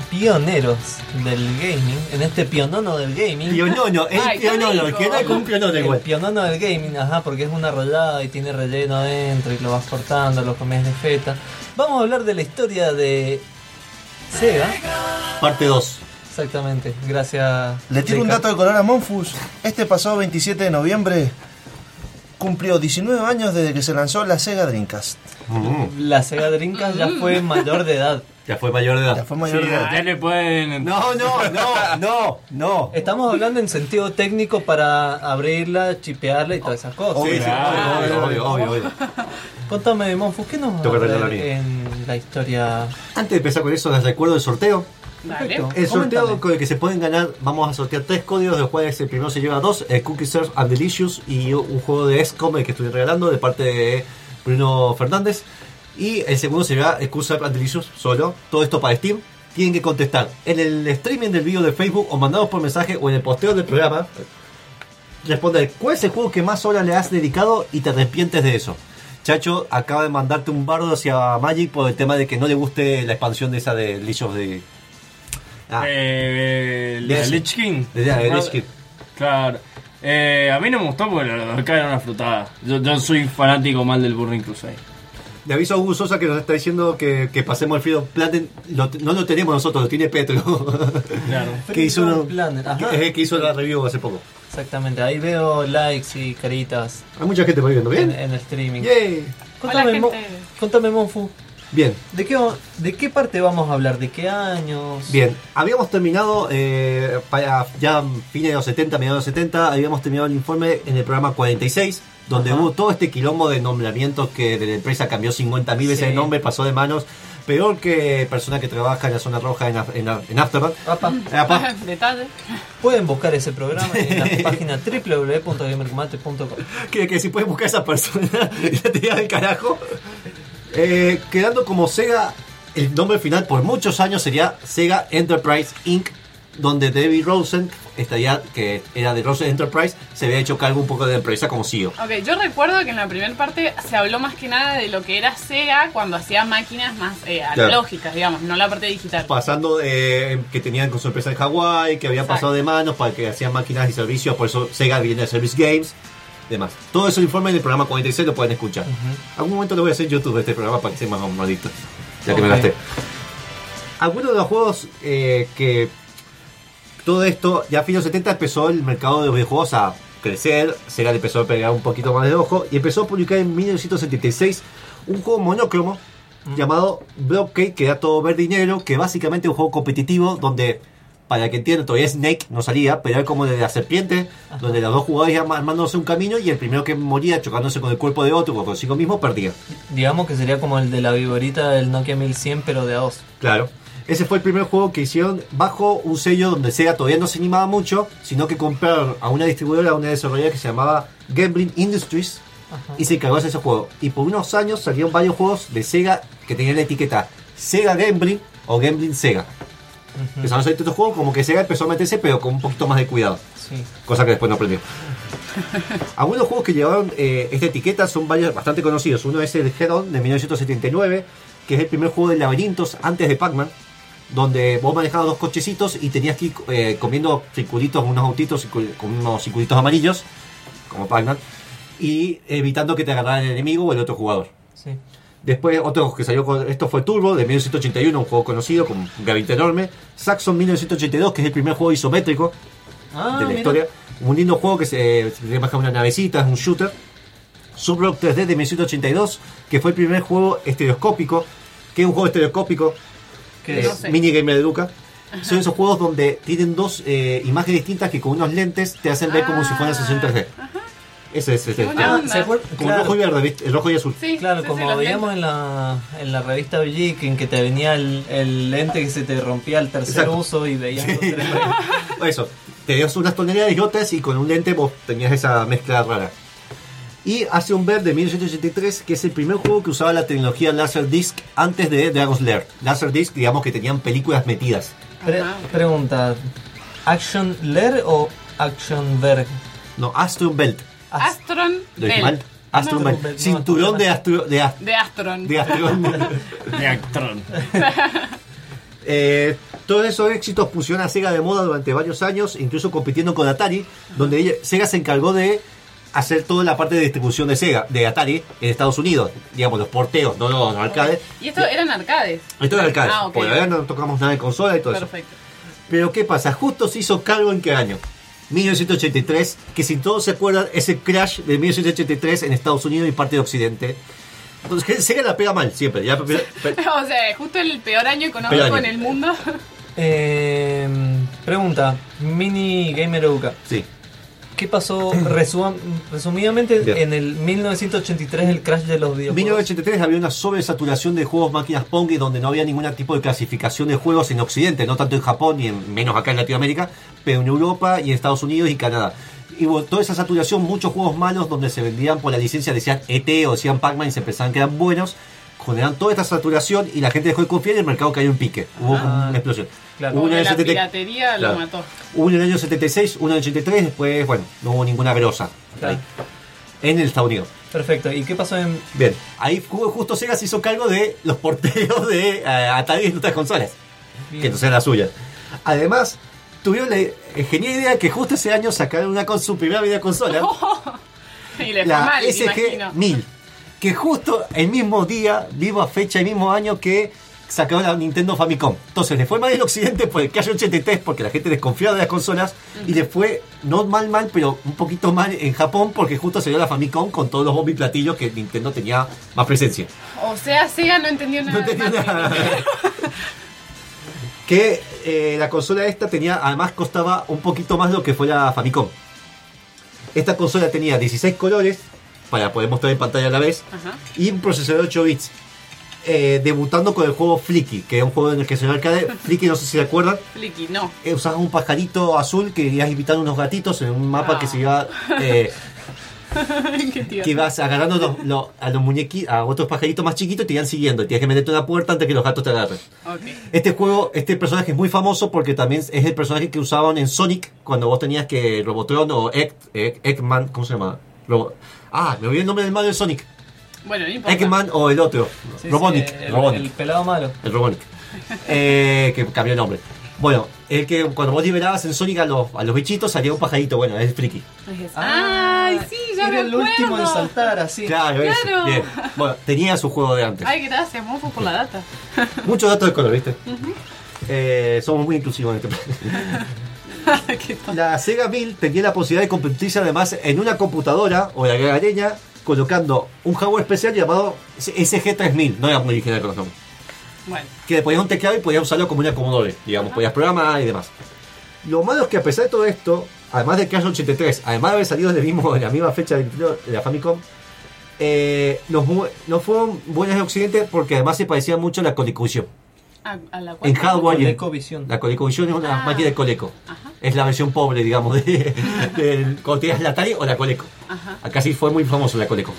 Pioneros del gaming, en este pionono del gaming. Pionono, Ay, qué pionono, rico. que no es un pionono El igual. pionono del gaming, ajá, porque es una rollada y tiene relleno adentro y lo vas cortando, lo comes de feta. Vamos a hablar de la historia de Sega. Parte 2. Exactamente, gracias. Le tiro un dato de color a Monfus. Este pasado 27 de noviembre cumplió 19 años desde que se lanzó la Sega Dreamcast. La Sega Dreamcast ya fue mayor de edad. Ya fue mayor de Ya edad. fue mayor Sí, de edad. ya le pueden. No, no, no, no, no. Estamos hablando en sentido técnico para abrirla, chipearla y todas esas cosas. Sí, sí, obvio, obvio, obvio, obvio. Contame, Monfu, ¿qué nos va a en la historia? Antes de empezar con eso, les recuerdo el sorteo. Perfecto. El sorteo Coméntame. con el que se pueden ganar, vamos a sortear tres códigos, de los cuales el primero se lleva dos, el Cookie Surf and Delicious y un juego de XCOM el que estoy regalando de parte de Bruno Fernández. Y el segundo se lleva el Cookie Surf and Delicious solo, todo esto para Steam. Tienen que contestar en el streaming del vídeo de Facebook o mandados por mensaje o en el posteo del programa. Responder cuál es el juego que más horas le has dedicado y te arrepientes de eso. Chacho acaba de mandarte un bardo hacia Magic por el tema de que no le guste la expansión de esa de de... Ah, Eh, el Lich. Lich King. de- de Ah, Lich King. Claro. Eh, a mí no me gustó porque lo lo era una frutada. Yo, yo soy fanático mal del Burning Crusade. Le aviso a Hugo Sosa que nos está diciendo que, que pasemos el Freedom Planner. Lo- no lo tenemos nosotros, lo tiene Petro. [laughs] Claro. que, hizo uno- ajá. que, que hizo la review hace poco. Exactamente, ahí veo likes y caritas Hay mucha gente por ahí viendo. en, ¿Bien? en el streaming. Yay. Contame, Hola, Mo- gente. contame, Monfu, Bien, ¿de qué, ¿de qué parte vamos a hablar? ¿De qué años? bien. Habíamos terminado eh, para ya fines de los 70, mediados de los 70, habíamos terminado el informe en el programa 46, donde Ajá. hubo todo este quilombo de nombramientos que de la empresa cambió 50.000 veces Sí. el nombre, pasó de manos. Peor que persona que trabaja en la zona roja en, Af- en, en Amsterdam. Apa, Eh, [laughs] Detalle. pueden buscar ese programa en la [laughs] página www.gamercombate.com. que, que si puedes buscar a esa persona [laughs] ya te da el carajo. Eh, quedando como Sega, el nombre final por muchos años sería Sega Enterprise Inc., donde David Rosen, estaría, que era de Rosen Enterprise, se había hecho cargo un poco de la empresa como CEO. Ok, yo recuerdo que en la primera parte se habló más que nada de lo que era Sega cuando hacía máquinas más eh, analógicas, digamos, no la parte digital. Pasando eh, que tenían con su empresa en Hawái, que habían Exacto. pasado de manos para que hacían máquinas y servicios, por eso Sega viene de Service Games, demás. Todo eso informe en el programa 46 lo pueden escuchar. Algún momento le voy a hacer YouTube de este programa para que sea más maldito, ya que me gasté. Algunos de los juegos eh, que todo esto, ya a fines de los 70 empezó el mercado de los videojuegos a crecer, Sega le empezó a pegar un poquito más de ojo y empezó a publicar en 1976 un juego monocromo llamado Blockade, que era todo verde y negro, que básicamente es un juego competitivo donde para que entiendan, todavía Snake no salía, pero era como de la serpiente, donde los dos jugadores iban armándose un camino y el primero que moría chocándose con el cuerpo de otro o consigo mismo perdía. Digamos que sería como el de la viborita del Nokia 1100, pero de a dos. Claro. Ese fue el primer juego que hicieron bajo un sello donde Sega todavía no se animaba mucho, sino que compraron a una distribuidora, a una desarrolladora que se llamaba Gambling Industries y se encargó de ese juego. Y por unos años salieron varios juegos de Sega que tenían la etiqueta Sega Gambling o Gambling Sega. Empezaron a salir estos juegos como que Sega empezó a meterse pero con un poquito más de cuidado. Sí. Cosa que después no aprendió. [laughs] Algunos juegos que llevaron eh, esta etiqueta son varios bastante conocidos. Uno es el Heron de 1979, que es el primer juego de laberintos antes de Pac-Man, donde vos manejabas dos cochecitos y tenías que ir eh, comiendo circulitos, unos autitos con unos circulitos amarillos, como Pac-Man, y evitando que te agarrara el enemigo o el otro jugador. Sí. Después, otro que salió con. Esto fue Turbo de 1981, un juego conocido con un enorme. Saxon 1982, que es el primer juego isométrico Ah, de la mira. historia. Un lindo juego que se, se baja una navecita, es un shooter. Subrock 3D de 1982, que fue el primer juego estereoscópico. que es un juego estereoscópico? ¿Qué Eh, es? No sé. Minigamer de Luca. Son esos juegos donde tienen dos eh, imágenes distintas que con unos lentes te hacen ver como si fuera una sesión 3D. Ese es ese. Buena Ah, onda. ¿se acuerdan? Como Claro. rojo y verde, ¿viste? El rojo y azul. Sí, Claro, sí, como sí, veíamos en la, en la revista Bellic, en que te venía el, el lente que se te rompía al tercer Exacto. uso y veías los tres. [laughs] Eso, tenías unas tonalidades y otras y con un lente vos tenías esa mezcla rara. Y hace un ver de 1983 que es el primer juego que usaba la tecnología Laserdisc antes de Dragon's Lair. Laserdisc, digamos que tenían películas metidas. Pre- pregunta, ¿Action Lair o Action Ver? No, Astron Belt. Astron ¿Lo dije Bell. mal? Astron No, Belt. Belt, no, Cinturón de Astro... De, Ast- De Astron. de Astron. [laughs] De Actron. [laughs] Eh, todos esos éxitos pusieron a Sega de moda durante varios años, incluso compitiendo con Atari, donde ella- Sega se encargó de hacer toda la parte de distribución de Sega, de Atari, en Estados Unidos. Digamos, los porteos, no los arcades. Y esto eran arcades. Esto era arcade. Ah, ok. Ahora no tocamos nada de consola y todo eso. Perfecto. Pero ¿qué pasa? Justo se hizo cargo en qué año? 1983, que si todos se acuerdan, es el crash de 1983 en Estados Unidos y parte de Occidente. Entonces, que Sega la pega mal siempre. Ya, pero- pero- [laughs] o sea, justo el peor año económico Peor año. en el mundo. Eh, pregunta, Mini Gamer Educa. sí. ¿Qué pasó [clears throat] resuma- resumidamente Bien. en el 1983 el crash de los En videojuegos? 1983 había una sobresaturación de juegos máquinas Pong y donde no había ningún tipo de clasificación de juegos en Occidente, no tanto en Japón ni en, menos acá en Latinoamérica, pero en Europa y en Estados Unidos y Canadá. Y hubo toda esa saturación, muchos juegos malos donde se vendían por la licencia, decían ET o decían Pac-Man y se pensaban que eran buenos, generaron toda esta saturación y la gente dejó de confiar y el mercado cayó en pique. Hubo Ah, una explosión. Claro. En la el 70 piratería Claro. lo mató. Uno en el año 76, uno en el 83, después, bueno, no hubo ninguna grosa Claro. en el Estados Unidos. Perfecto, ¿y qué pasó en... Bien, ahí ju- justo Sega se hizo cargo de los porteos de eh, Atari en otras consolas, Bien. que entonces eran las suyas. Además, tuvieron la genial idea que justo ese año sacaron una con su primera videoconsola, [laughs] Y le la mal, imagino. SG-1000, que justo el mismo día, viva fecha, el mismo año que sacaron la Nintendo Famicom. Entonces le fue mal en Occidente por el Crash 83 porque la gente desconfiaba de las consolas y le fue no mal mal, pero un poquito mal en Japón porque justo salió la Famicom con todos los bombos y platillos que Nintendo tenía más presencia. O sea, Sega no entendió nada. No de nada. [laughs] que eh, la consola esta tenía, además costaba un poquito más lo que fue la Famicom. Esta consola tenía 16 colores para poder mostrar en pantalla a la vez Ajá. y un procesador de 8 bits. Eh, debutando con el juego Flicky, que era un juego en el que se arcade. [laughs] Flicky, no sé si se acuerdan. Flicky, no. Eh, usabas un pajarito azul que ibas invitando unos gatitos en un mapa Ah. que se iba. eh, [laughs] Qué tío. que ibas agarrando los- los- a los muñequitos, a otros pajaritos más chiquitos y te iban siguiendo. Y tenías que meterte en una puerta antes que los gatos te agarren. Este juego, este personaje es muy famoso porque también es el personaje que usaban en Sonic cuando vos tenías que Robotron o Egg, Egg- Eggman, ¿cómo se llama? Robo- ah, me olvidé el nombre del malo de Sonic. Bueno. Eggman o el otro. Sí, Robonic. sí, el, Robonic. el pelado malo. El Robonic. Eh, que cambió el nombre. Bueno, el que cuando vos liberabas en Sonic a los, a los bichitos salía un pajarito. Bueno, es el friki. Es- Ay, sí, ya Ah, Era me el último en saltar, así. Claro, eso. Claro. Bien. Bueno, tenía su juego de antes. Ay, gracias, mofo, por la data. [laughs] Muchos datos de color, ¿viste? Eh, somos muy inclusivos en este. [laughs] La Sega 1000 tenía la posibilidad de convertirse además en una computadora o la gagareña colocando un hardware especial llamado SG3000, no era muy original con los nombres, Bueno, que le ponías un teclado y podías usarlo como una Commodore, digamos, podías programar y demás. Lo malo es que a pesar de todo esto, además de Crash 83, además de haber salido en, el mismo, en la misma fecha de de la Famicom, eh, mu- no fueron buenas en Occidente porque además se parecía mucho a la ColecoVision. A, a la cual- En hardware, en- ColecoVision. la ColecoVision es una Ah. máquina de Coleco. Ajá. Es la versión pobre, digamos, de, del cuando tenías la Atari o la Coleco. Ajá. Acá sí fue muy famoso la Coleco.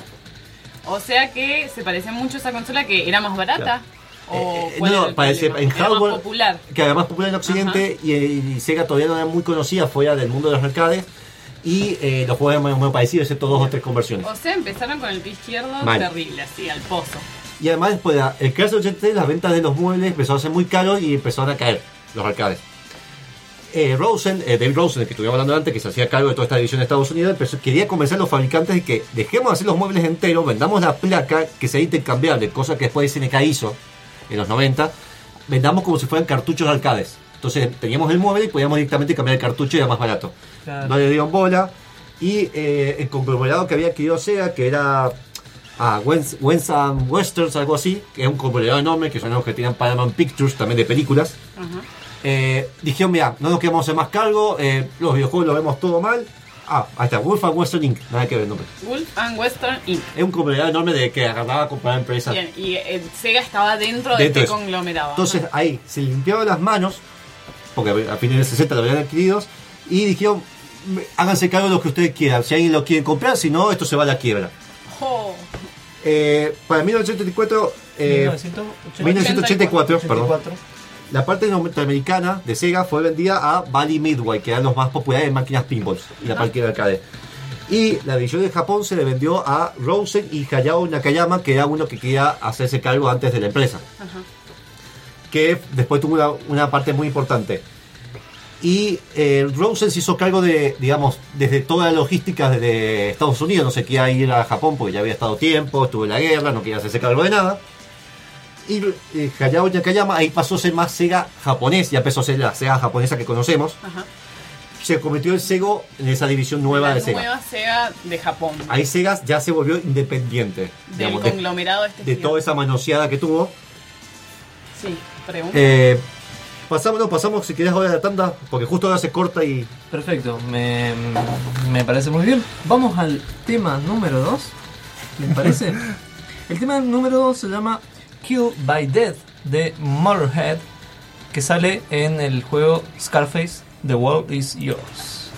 O sea que se parece mucho a esa consola que era más barata. Claro. O Eh, cuál no, parece en Era más hardware popular. que además popular en Occidente y, y Sega todavía no era muy conocida fuera del mundo de los arcades y eh, los juegos eran muy, muy parecidos excepto dos o tres conversiones. O sea, empezaron con el pie izquierdo Mal. terrible, así, al pozo. Y además después de el Crash 83 las ventas de los muebles empezaron a ser muy caros y empezaron a caer los arcades. Eh, Rosen, eh, Dave Rosen, el que estuvimos hablando antes, que se hacía cargo de toda esta división de Estados Unidos, empezó- quería convencer a los fabricantes de que dejemos de hacer los muebles enteros, vendamos la placa que sea intercambiable, cosa que después SNK hizo en los 90, vendamos como si fueran cartuchos de arcades. Entonces teníamos el mueble y podíamos directamente cambiar el cartucho y era más barato. Claro. No le dieron bola. Y eh, el conglomerado que había adquirido Sega, que era a Wens, and Westerns, algo así, que es un conglomerado enorme, que son los que tenían Paramount Pictures, también de películas. Ajá. Eh, dijeron, mira, no nos queremos hacer más cargo, eh, los videojuegos lo vemos todo mal. Ah, ahí está, Wolf and Western Inc., nada que ver el nombre. Wolf and Western Inc. Es un conglomerado enorme de que agarraba a comprar empresas. Bien, y eh, Sega estaba dentro, de este conglomerado. Entonces ahí se limpiaron las manos, porque a fines del 60 lo habían adquirido, y dijeron, "Me- háganse cargo de lo que ustedes quieran. Si alguien lo quiere comprar, si no, esto se va a la quiebra. Oh, Eh, para 1984, eh, 1984, perdón, 84. la parte norteamericana de Sega fue vendida a Bally Midway, que eran los más populares en máquinas pinballs y la parte de arcade. Y la división de Japón se le vendió a Rosen y Hayao Nakayama, que era uno que quería hacerse cargo antes de la empresa. Ajá. Que después tuvo una, una parte muy importante. Y eh, Rosen se hizo cargo de, digamos, desde toda la logística desde Estados Unidos. No se quería ir a Japón porque ya había estado tiempo, estuvo en la guerra, no quería hacerse cargo de nada. Y eh, Hayao Nakayama ahí pasó a ser más Sega japonés, ya empezó a ser la Sega japonesa que conocemos. Ajá. Se convirtió en Sego en esa división nueva la de Sega. nueva Sega de Japón. Ahí Sega ya se volvió independiente, del digamos, de, conglomerado este de toda esa manoseada que tuvo. Sí, pregunta. Eh, pasamos, no, pasamos si querés ahora a la tanda, porque justo ahora se corta y Perfecto, me, me parece muy bien. Vamos al tema número 2. ¿Les parece? [laughs] El tema número 2 se llama Kill by Death de Motorhead, que sale en el juego Scarface The World Is Yours.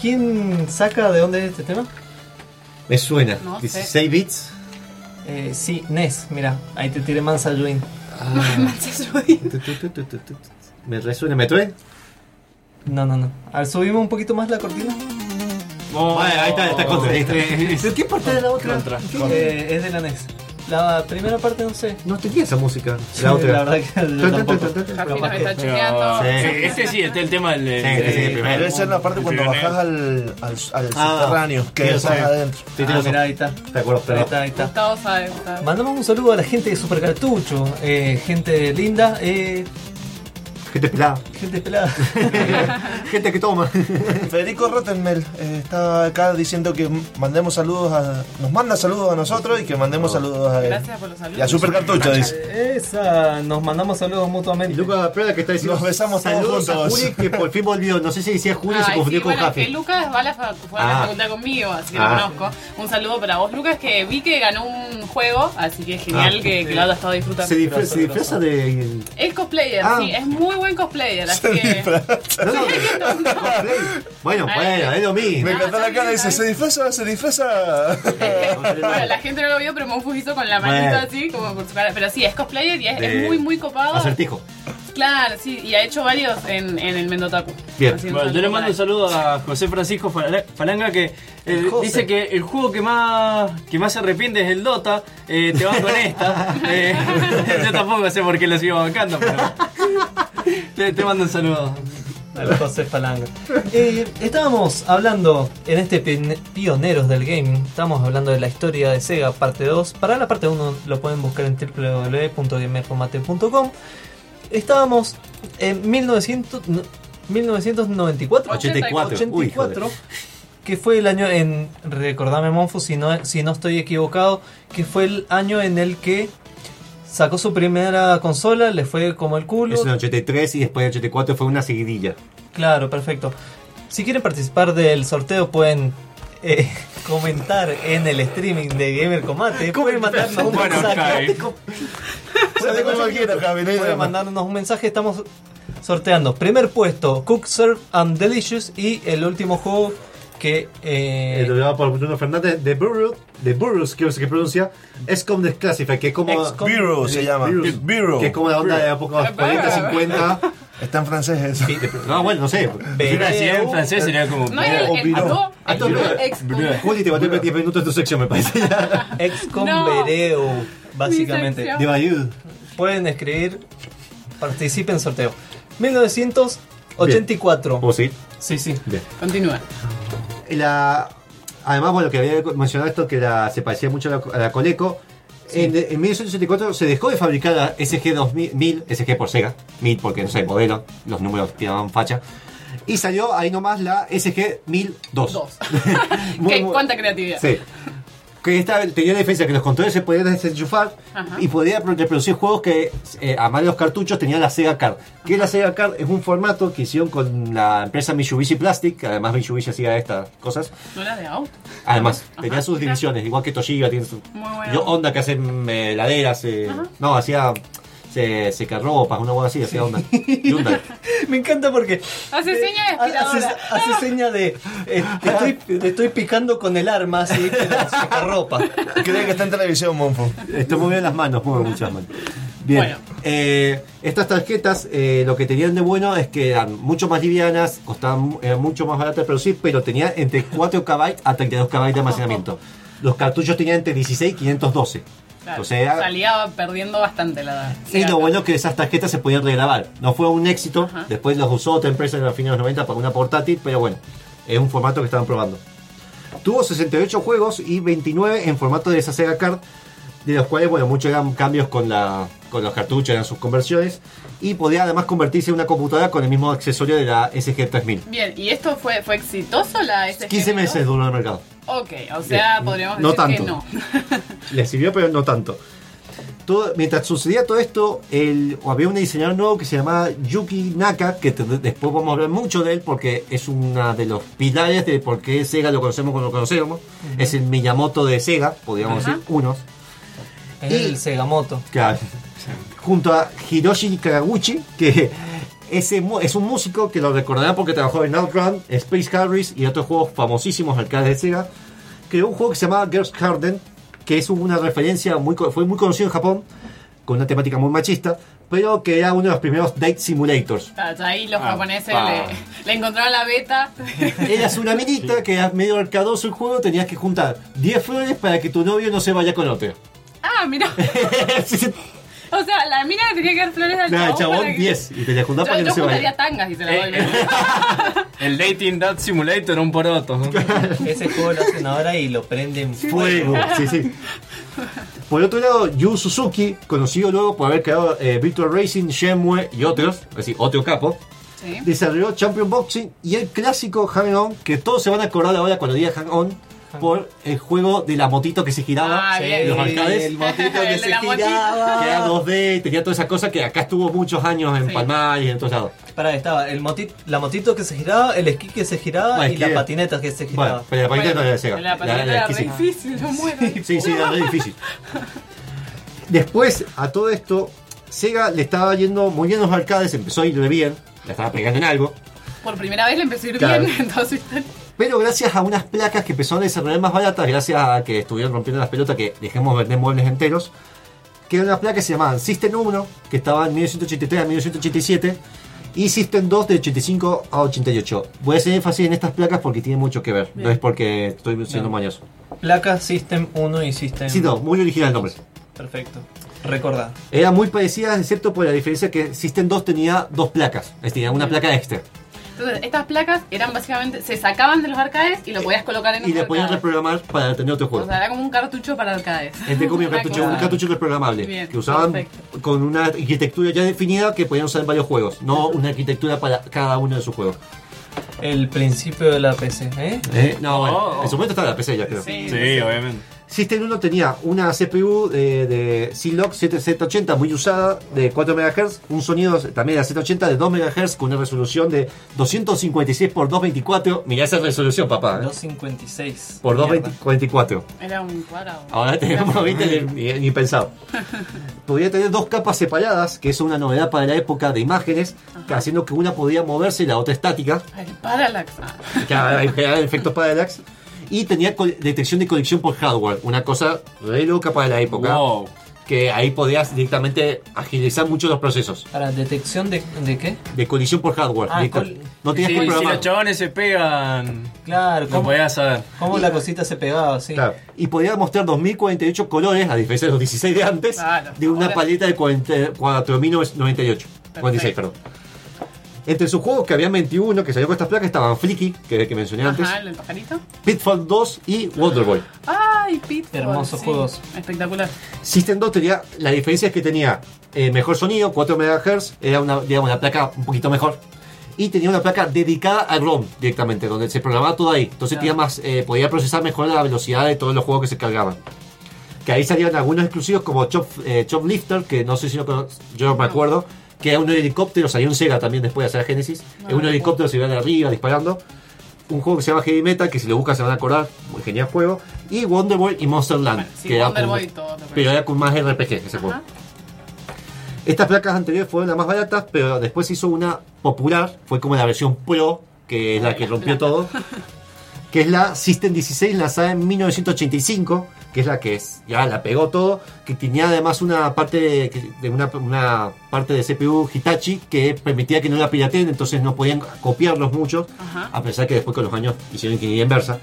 ¿Quién saca de dónde es este tema? Me suena. No sé. 16 bits. Eh, sí, Nes, mira, ahí te tiré Mansa Juin. [laughs] Tu, tu, tu. Me resuena. ¿Me trae? No, no, no. A ver, subimos un poquito más la cortina. Oh, ahí está, está contra. Ahí está. ¿Pero qué parte de la otra? Contra. Eh, es de la NES. La primera parte no sé. No tenía esa música. Sí, La otra. La verdad que yo tampoco. Está Este sí, este es el tema del. Sí, este sí, el primero. Debe ser la parte cuando bajás al, al, al Ah, subterráneo, que estás adentro. Sí, Ah, razón. ahí está. Te acuerdo, Ahí pero. está, ahí está. Gustavo. Mandamos un saludo a la gente de Super Cartucho, eh, gente linda, eh, Gente pelada. gente pelada. [laughs] Gente que toma. [laughs] Federico Rottenmel eh, está acá diciendo que mandemos saludos a. Nos manda saludos a nosotros y que mandemos saludos a él. Gracias por los saludos. Y a Super Cartucho, dice. Esa, nos mandamos saludos Y mutuamente. Lucas Prada que está diciendo. Nos besamos todos saludos a juntos. Juli que por fin volvió. No sé si decía Juli se Ay, confundió sí, con bueno, Jaffe. que Lucas va a la, fue a la Ah. facultad conmigo, así que Ah. lo conozco. Un saludo para vos, Lucas, que vi que ganó un juego, así que es genial Ah. que, que lo hayas estado disfrutando. Se, se disfraza de. Es cosplayer, Ah. sí, es muy buen cosplayer, así [laughs] [laughs] que... No. Bueno, bueno, es lo mismo. Me encantó la cara, dice, se disfraza, se disfraza. [laughs] Bueno, la gente no lo vio, pero Monfu hizo con la manita Bueno. así, como por su cara. Pero sí, es cosplayer y es, muy, muy copado. Acertijo. Claro, sí, y ha hecho varios en, en el Mendotaku. Bien. Bueno, yo le mando un saludo a José Francisco Fala- Falanga que eh, dice que el juego que más que más se arrepiente es el Dota. Eh, te vas con esta. Eh, yo tampoco sé por qué lo sigo bancando, pero [laughs] te, te mando un saludo. Al José Falanga. Eh, estábamos hablando en este Pioneros del Gaming, estábamos hablando de la historia de Sega, parte 2. Para la parte 1 lo pueden buscar en www.gamerformate.com. Estábamos en 1900, no, 1994. 84. Uy, 84, joder. que fue el año en, recordame Monfu si no, si no estoy equivocado, que fue el año en el que sacó su primera consola, le fue como el culo. Es en el 83 y después del 84 fue una seguidilla. Claro, perfecto. Si quieren participar del sorteo pueden eh, [laughs] comentar en el streaming de Gamer Combate, [laughs] pueden mandarnos un Bueno, mensaje. [laughs] Pueden mandarnos un mensaje. Estamos sorteando. Primer puesto, Cook, Serve and Delicious. Y el último juego que. Eh, Eh, por Bruno Fernández de Burroughs, de Burroughs, creo que se pronuncia, es como Desclassify, que es como. Se llama. Que es como la onda de la época de los 40, 50. Está en francés eso. No, bueno, no sé. A en francés sería como. No Ah, el no, viró no. ex- Juli, te boté 10 minutos en tu sección, me parece básicamente. De Bayou. Pueden escribir, participen en sorteo. 1984. ¿O sí? Sí, sí. Bien. Continúa. La, además, bueno, que había mencionado esto, que la, se parecía mucho a la, a la Coleco. En, en 1984 se dejó de fabricar la SG 2000, SG por Sega, 1000 porque no sé, modelo, los números tiraban facha. Y salió ahí nomás la SG 1002. Dos. [laughs] Muy, [laughs] ¿Qué? muy- ¿Cuánta creatividad? Sí. Que esta tenía la diferencia que los controles se podían desenchufar Ajá. y podía pro- reproducir juegos que, eh, además de los cartuchos, tenía la Sega Card. Que la Sega Card es un formato que hicieron con la empresa Mitsubishi Plastic, que además Mitsubishi hacía estas cosas. No era de auto. Además, Ajá. tenía sus divisiones, igual que Toshiba tiene su. Muy bueno. Honda que hace eh, heladeras, eh, no, hacía se, secarropas, una cosa así, hacía. Hyundai. [laughs] Me encanta porque. Hace seña de Hace, hace seña de. eh, te, estoy, te estoy picando con el arma, así, pero ropa. Creo que está en televisión, Monfo. Esto muy bien las manos, mueve muchas manos. Bien, Bueno. eh, estas tarjetas eh, lo que tenían de bueno es que eran mucho más livianas, costaban eran mucho más baratas de producir, pero tenían entre 4 KB a 32 KB de almacenamiento. Los cartuchos tenían entre 16 y 512. Claro, O sea, salía perdiendo bastante la y lo bueno es que esas tarjetas se podían regrabar. No fue un éxito, Ajá. después los usó otra empresa en los fines de los 90 para una portátil, pero bueno, es un formato que estaban probando. Tuvo 68 juegos y 29 en formato de esa Sega Card, de los cuales, bueno, muchos eran cambios con, la, con los cartuchos, eran sus conversiones, y podía además convertirse en una computadora con el mismo accesorio de la SG3000. Bien, ¿y esto fue, fue exitoso la SG? 15 meses duró el mercado. Ok, o sea, Bien. podríamos No decir que no. [laughs] Le sirvió, pero no tanto. Todo, mientras sucedía todo esto, el, había un diseñador nuevo que se llamaba Yuki Naka, que te- después vamos a hablar mucho de él porque es uno de los pilares de por qué Sega lo conocemos como lo conocemos. Es el Miyamoto de Sega, podríamos decir, unos. Es Y- el Segamoto. Claro. Junto a Hiroshi Kagaguchi, que ese es un músico que lo recordarán porque trabajó en Outrun, Space Harriers y otros juegos famosísimos arcades de Sega. Creó un juego que se llamaba Girls Garden, que es una referencia muy fue muy conocido en Japón, con una temática muy machista, pero que era uno de los primeros date simulators. Ah, Ahí los Ah, japoneses pa. le, le encontraron la beta. [laughs] Eras una minita que era medio arcadoso el juego, tenías que juntar 10 flores para que tu novio no se vaya con otro. ah, mira. [laughs] [laughs] O sea, la mina le tenía que dar flores al chabón. chabón para que- 10 y juntar Yo, para que yo no se juntaría vaya. tangas y se la doy. Eh, El Dating Dad Simulator, un poroto. [laughs] Ese juego lo hacen ahora y lo prenden Fuego, sí, sí. Por otro lado, Yu Suzuki, conocido luego por haber creado eh, Virtual Racing, Shenmue y otros, es decir, otro capo, Sí. desarrolló Champion Boxing y el clásico Hang On, que todos se van a acordar ahora cuando diga Hang On, [laughs] por el juego de la motito que se giraba, Ah, bien. los arcades, el motito [laughs] que El se la giraba. que era 2D, tenía toda esa cosa que acá estuvo muchos años en Sí. Palmar y en todos lados. Pará, estaba el motito, la motito que se giraba, el esquí que se giraba Bueno, y la que- patineta que se giraba. Bueno, pero la patineta no era de Sega. La patineta la- la era esquí re sí. difícil, no muero. Sí, sí, era re difícil. [laughs] Después, a todo esto, Sega le estaba yendo muy bien los arcades, empezó a ir bien, la estaba pegando en algo, Por primera vez le empezó a ir Claro. bien, entonces... pero gracias a unas placas que empezaron a desarrollar más baratas, gracias a que estuvieron rompiendo las pelotas, que dejemos vender muebles enteros, que eran unas placas que se llamaban System 1, que estaba en 1983 a 1987, y System 2 de 85 a 88. Voy a hacer énfasis en estas placas porque tienen mucho que ver, no Bien. es porque estoy siendo Bien. mañoso. Placa System 1 y System. Sí, no, muy original el nombre. Perfecto. Recordá. Eran muy parecidas, excepto por la diferencia que System 2 tenía dos placas, es decir, una placa extra. Entonces, estas placas eran básicamente, se sacaban de los arcades y lo podías colocar en Y le arcade. reprogramar para tener otro O juego. sea, era como un cartucho para arcades. Como un Una cartucho, un cartucho reprogramable Bien, que usaban perfecto. con una arquitectura ya definida que podían usar en varios juegos, no una arquitectura para cada uno de sus juegos. El principio de la PC, ¿eh? ¿Eh? No, Oh. bueno, en su momento estaba la PC ya creo. Sí. Sí, obviamente. System 1 tenía una CPU de, de C-Log 780 muy usada de 4 MHz, un sonido también de 780 de 2 MHz con una resolución de 256 x 224. Mirá esa resolución, papá. ¿eh? 256. Por Mierda. 224. Era un cuadrado. Ahora tenemos 20 ni, ni pensado. [laughs] Podía tener dos capas separadas, que es una novedad para la época de imágenes, que haciendo que una podía moverse y la otra estática. El parallax. Ah, generaba efectos parallax. Y tenía detección de conexión por hardware, una cosa re loca para la época. Wow. Que ahí podías directamente agilizar mucho los procesos Para detección de, de qué? de colisión por hardware. Ah, col- no tenías Sí, que si programar. los chabones se pegan, Claro, no ¿cómo, podías saber. cómo la cosita se pegaba así? Claro. Y podía mostrar 2048 colores, a diferencia de los 16 de antes, Claro. de una Ahora- paleta de 40 4098. 46, perdón. Entre sus juegos que habían 21 que salió con estas placas estaban Flicky, que, que mencioné antes, Ajá, el pajarito. Pitfall 2 y Wonderboy. Ay, Pitfall. Hermosos sí. juegos. Espectacular. System 2 tenía, la diferencia es que tenía eh, mejor sonido, 4 MHz, era una, digamos, una placa un poquito mejor. Y tenía una placa dedicada a ROM directamente, donde se programaba todo ahí. Entonces tenía más, eh, podía procesar mejor la velocidad de todos los juegos que se cargaban. Que ahí salían algunos exclusivos como Chop, eh, Choplifter, que no sé si lo yo no me acuerdo, que era un helicóptero, salió un Sega también después de hacer Genesis. es un helicóptero, se iba de arriba disparando. Un juego que se llama Heavy Metal, que si lo buscas se van a acordar, muy genial juego. Y Wonderboy y Monster Land, sí, que era Wonder con- Boy todo pero era con más RPG ese juego. Ajá. Estas placas anteriores fueron las más baratas, pero después se hizo una popular, fue como la versión Pro, que es la que rompió todo, [laughs] que es la System 16 lanzada en 1985, que es la que es, ya la pegó todo, que tenía además una parte de, de una, una parte de CPU Hitachi que permitía que no la pirateen, entonces no podían copiarlos muchos, Ajá. a pesar que después con los años hicieron ingeniería inversa.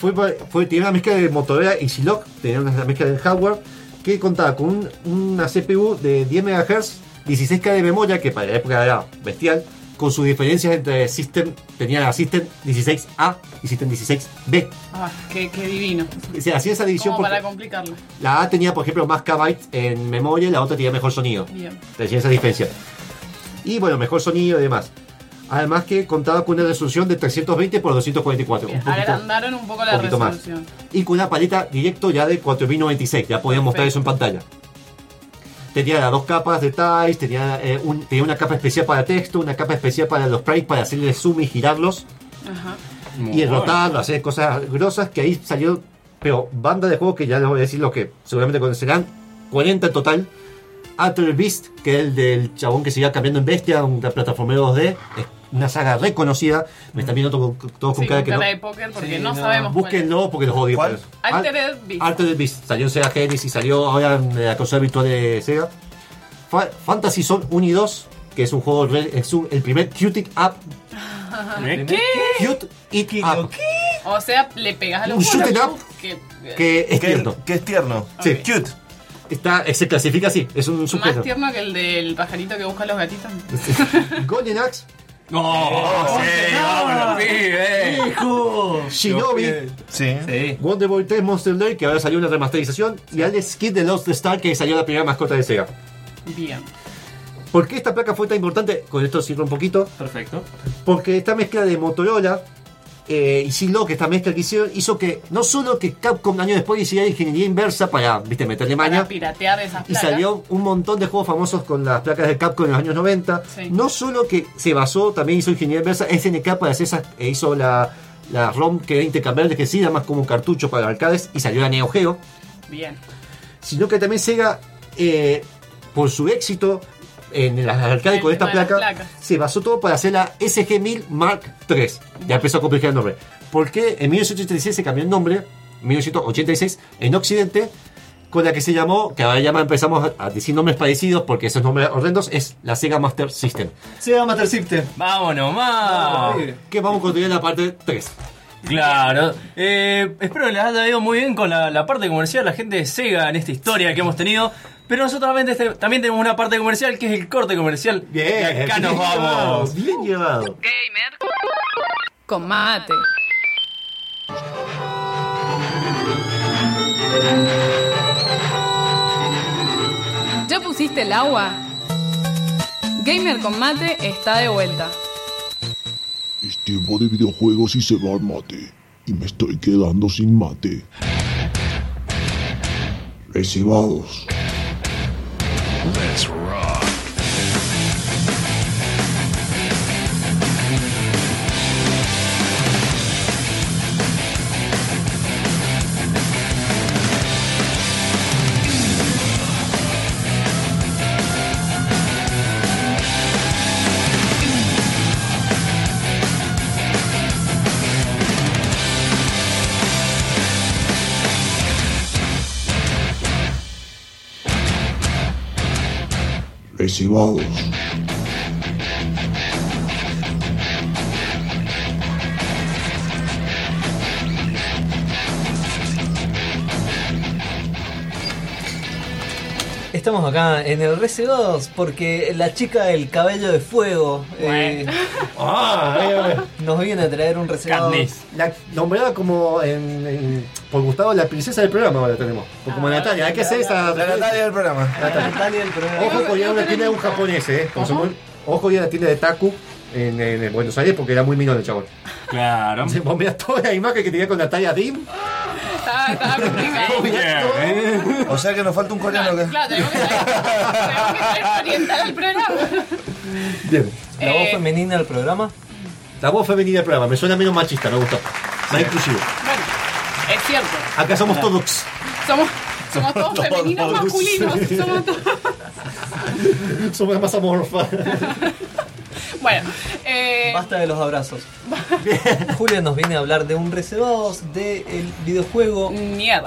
Fue, fue, tenía una mezcla de Motorola y Zilog, tenía una mezcla de hardware que contaba con un- una CPU de 10 MHz, 16K de memoria, que para la época era bestial, con sus diferencias entre System, tenía la System 16A y System 16B. Ah, qué, qué divino. Se hacía esa división Como para complicarlo. la A tenía, por ejemplo, más KB en memoria y la otra tenía mejor sonido. Bien. Tenía esa diferencia. Y bueno, mejor sonido y demás. Además que contaba con una resolución de 320 x 244. Bien, un poquito- Agrandaron un poco la poquito más. resolución. y con una paleta directo ya de 4096. Ya podían mostrar eso en pantalla. Tenía las dos capas de tiles, tenía, eh, un- tenía una capa especial para texto, una capa especial para los sprites para hacerle zoom y girarlos Ajá. y rotarlo, hacer cosas grosas que ahí salió, pero banda de juegos que ya les voy a decir lo que seguramente conocerán, 40 en total. Altered Beast, que es el del chabón que se iba cambiando en bestia, una plataforma 2D, es una saga reconocida. Me están viendo todos todos con Sí, cara que no. de póker porque Sí, no, no. sabemos. Búsquenlo porque los odio. ¿Cuál? por eso. Altered Beast. Altered Beast. Salió en Sega Genesis, salió ahora en la consola virtual de Sega. Fa- Fantasy Zone 1 y 2, que es un juego, es un- el primer Cute [laughs] It Up. ¿Qué? Cute It Up. O sea, le pegas a los Un shoot it bolos, up. Que, Que es Que, tierno. que es tierno. Sí. Cute. Está, se clasifica así, es un más sujeto. tierno que el del pajarito que busca a los gatitos. [laughs] Golden Axe, No, sí, vámonos, pibe. ¡Hijo! Shinobi, Sí. Sí. Wonder Boy 3 Monster Lair, que ahora salió una remasterización, y Alex Kid de Lost Star, que salió la primera mascota de Sega. Bien. ¿Por qué esta placa fue tan importante? Con esto cierro un poquito. Perfecto. Porque esta mezcla de Motorola eh, y Zilog, esta mezcla que hicieron, hizo que no solo que Capcom años después hiciera ingeniería inversa para, viste, meterle maña, piratear esas y salió un montón de juegos famosos con las placas de Capcom en los años 90. Sí. No solo que se basó, también hizo ingeniería inversa, SNK para hacer esas, e hizo la, la ROM que era intercambiable, que sí más como un cartucho para arcades, y salió la Neo Geo. Bien. Sino que también Sega, eh, por su éxito en El con esta placa, se basó todo para hacer la SG-1000 Mark III. Ya empezó a complicar el nombre. Porque en 1986 se cambió el nombre, 1986, en Occidente, con la que se llamó, que ahora ya empezamos a, decir nombres parecidos porque esos nombres horrendos, es la Sega Master System. Sega Master System. Vámonos, más. Que vamos a continuar la parte 3. Claro. Eh, espero que les haya ido muy bien con la, la parte comercial, la gente de Sega en esta historia que hemos tenido. Pero nosotros también, este- también tenemos una parte comercial que es el corte comercial. y acá nos bien vamos. bien llevado. Gamer. Con mate. ¿Ya pusiste el agua? Gamer con mate está de vuelta. Es tiempo de videojuegos y se va el mate. Y me estoy quedando sin mate. Recibados. Let's Estamos acá en el RC2 porque la chica del cabello de fuego eh, [laughs] Ah, ahí, ahí. Nos viene a traer un RC2. Katniss. La nombrada como en, en- por Gustavo la princesa del programa ahora tenemos. O como Ah, Natalia, hay que ser esa. La Natalia del programa. Natalia del programa. Ojo con ir a una tienda de un japonés, eh. Como Ojo ir a la tienda de Taku en, en- en Buenos Aires porque era muy minón el chabón. Claro. Se mirás toda la imagen que tenía con Natalia Dim. Estaba, estaba complicado. Bien, ¿eh? O sea que nos falta un coreano Claro, que. claro, tenemos que que oriental al programa. Bien. La voz Eh, femenina del programa. La voz femenina del programa, me suena menos machista, me gustó. Más inclusivo. Bueno, es cierto. Acá somos todos. Somos, somos todos femeninos Todos. masculinos. Somos todos. [laughs] Somos más amorfa. [laughs] Bueno, eh, Basta de los abrazos. [laughs] Julia nos viene a hablar de un RC2, del videojuego. Nier.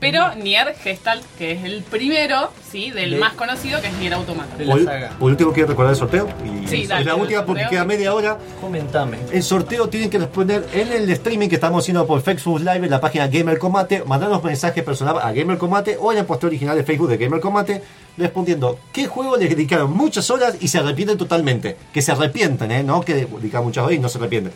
Pero Nier Gestalt, que es el primero, ¿sí? Del De- más conocido, que es Nier Automata. de la Por, saga. por último quiero recordar el sorteo. Y Sí, es dale, la el última porque sorteo. queda media hora. Comentame. El sorteo tienen que responder en el streaming que estamos haciendo por Facebook Live en la página Gamer Combate. Mandarnos mensajes personales a Gamer Combate o en el post original de Facebook de Gamer Combate respondiendo qué juego les dedicaron muchas horas y se arrepienten totalmente. Que se arrepienten, ¿eh? No que dedicaron muchas horas y no se arrepienten.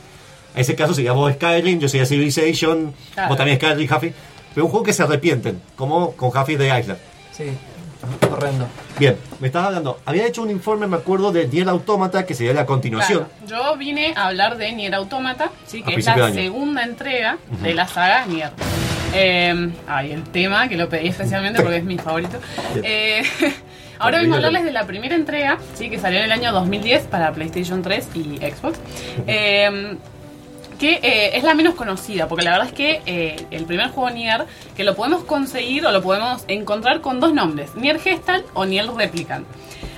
En ese caso sería vos Skyrim, yo sería Civilization, Claro. vos también Skyrim, Huffy. Pero un juego que se arrepienten, como con Huffy de Island. Sí, horrendo. Bien, me estás hablando. Había hecho un informe, me acuerdo, de Nier Automata, que sería la continuación. Claro, yo vine a hablar de Nier Automata, ¿sí? A que es la segunda entrega de la saga Nier. Eh, ay, el tema que lo pedí especialmente [laughs] porque es mi favorito. Eh, [laughs] ahora vengo a hablarles de la primera entrega, ¿sí? que salió en el año 2010 para PlayStation 3 y Xbox. Eh, que eh, es la menos conocida, porque la verdad es que eh, el primer juego Nier, que lo podemos conseguir o lo podemos encontrar con dos nombres, Nier Gestalt o Nier Replicant.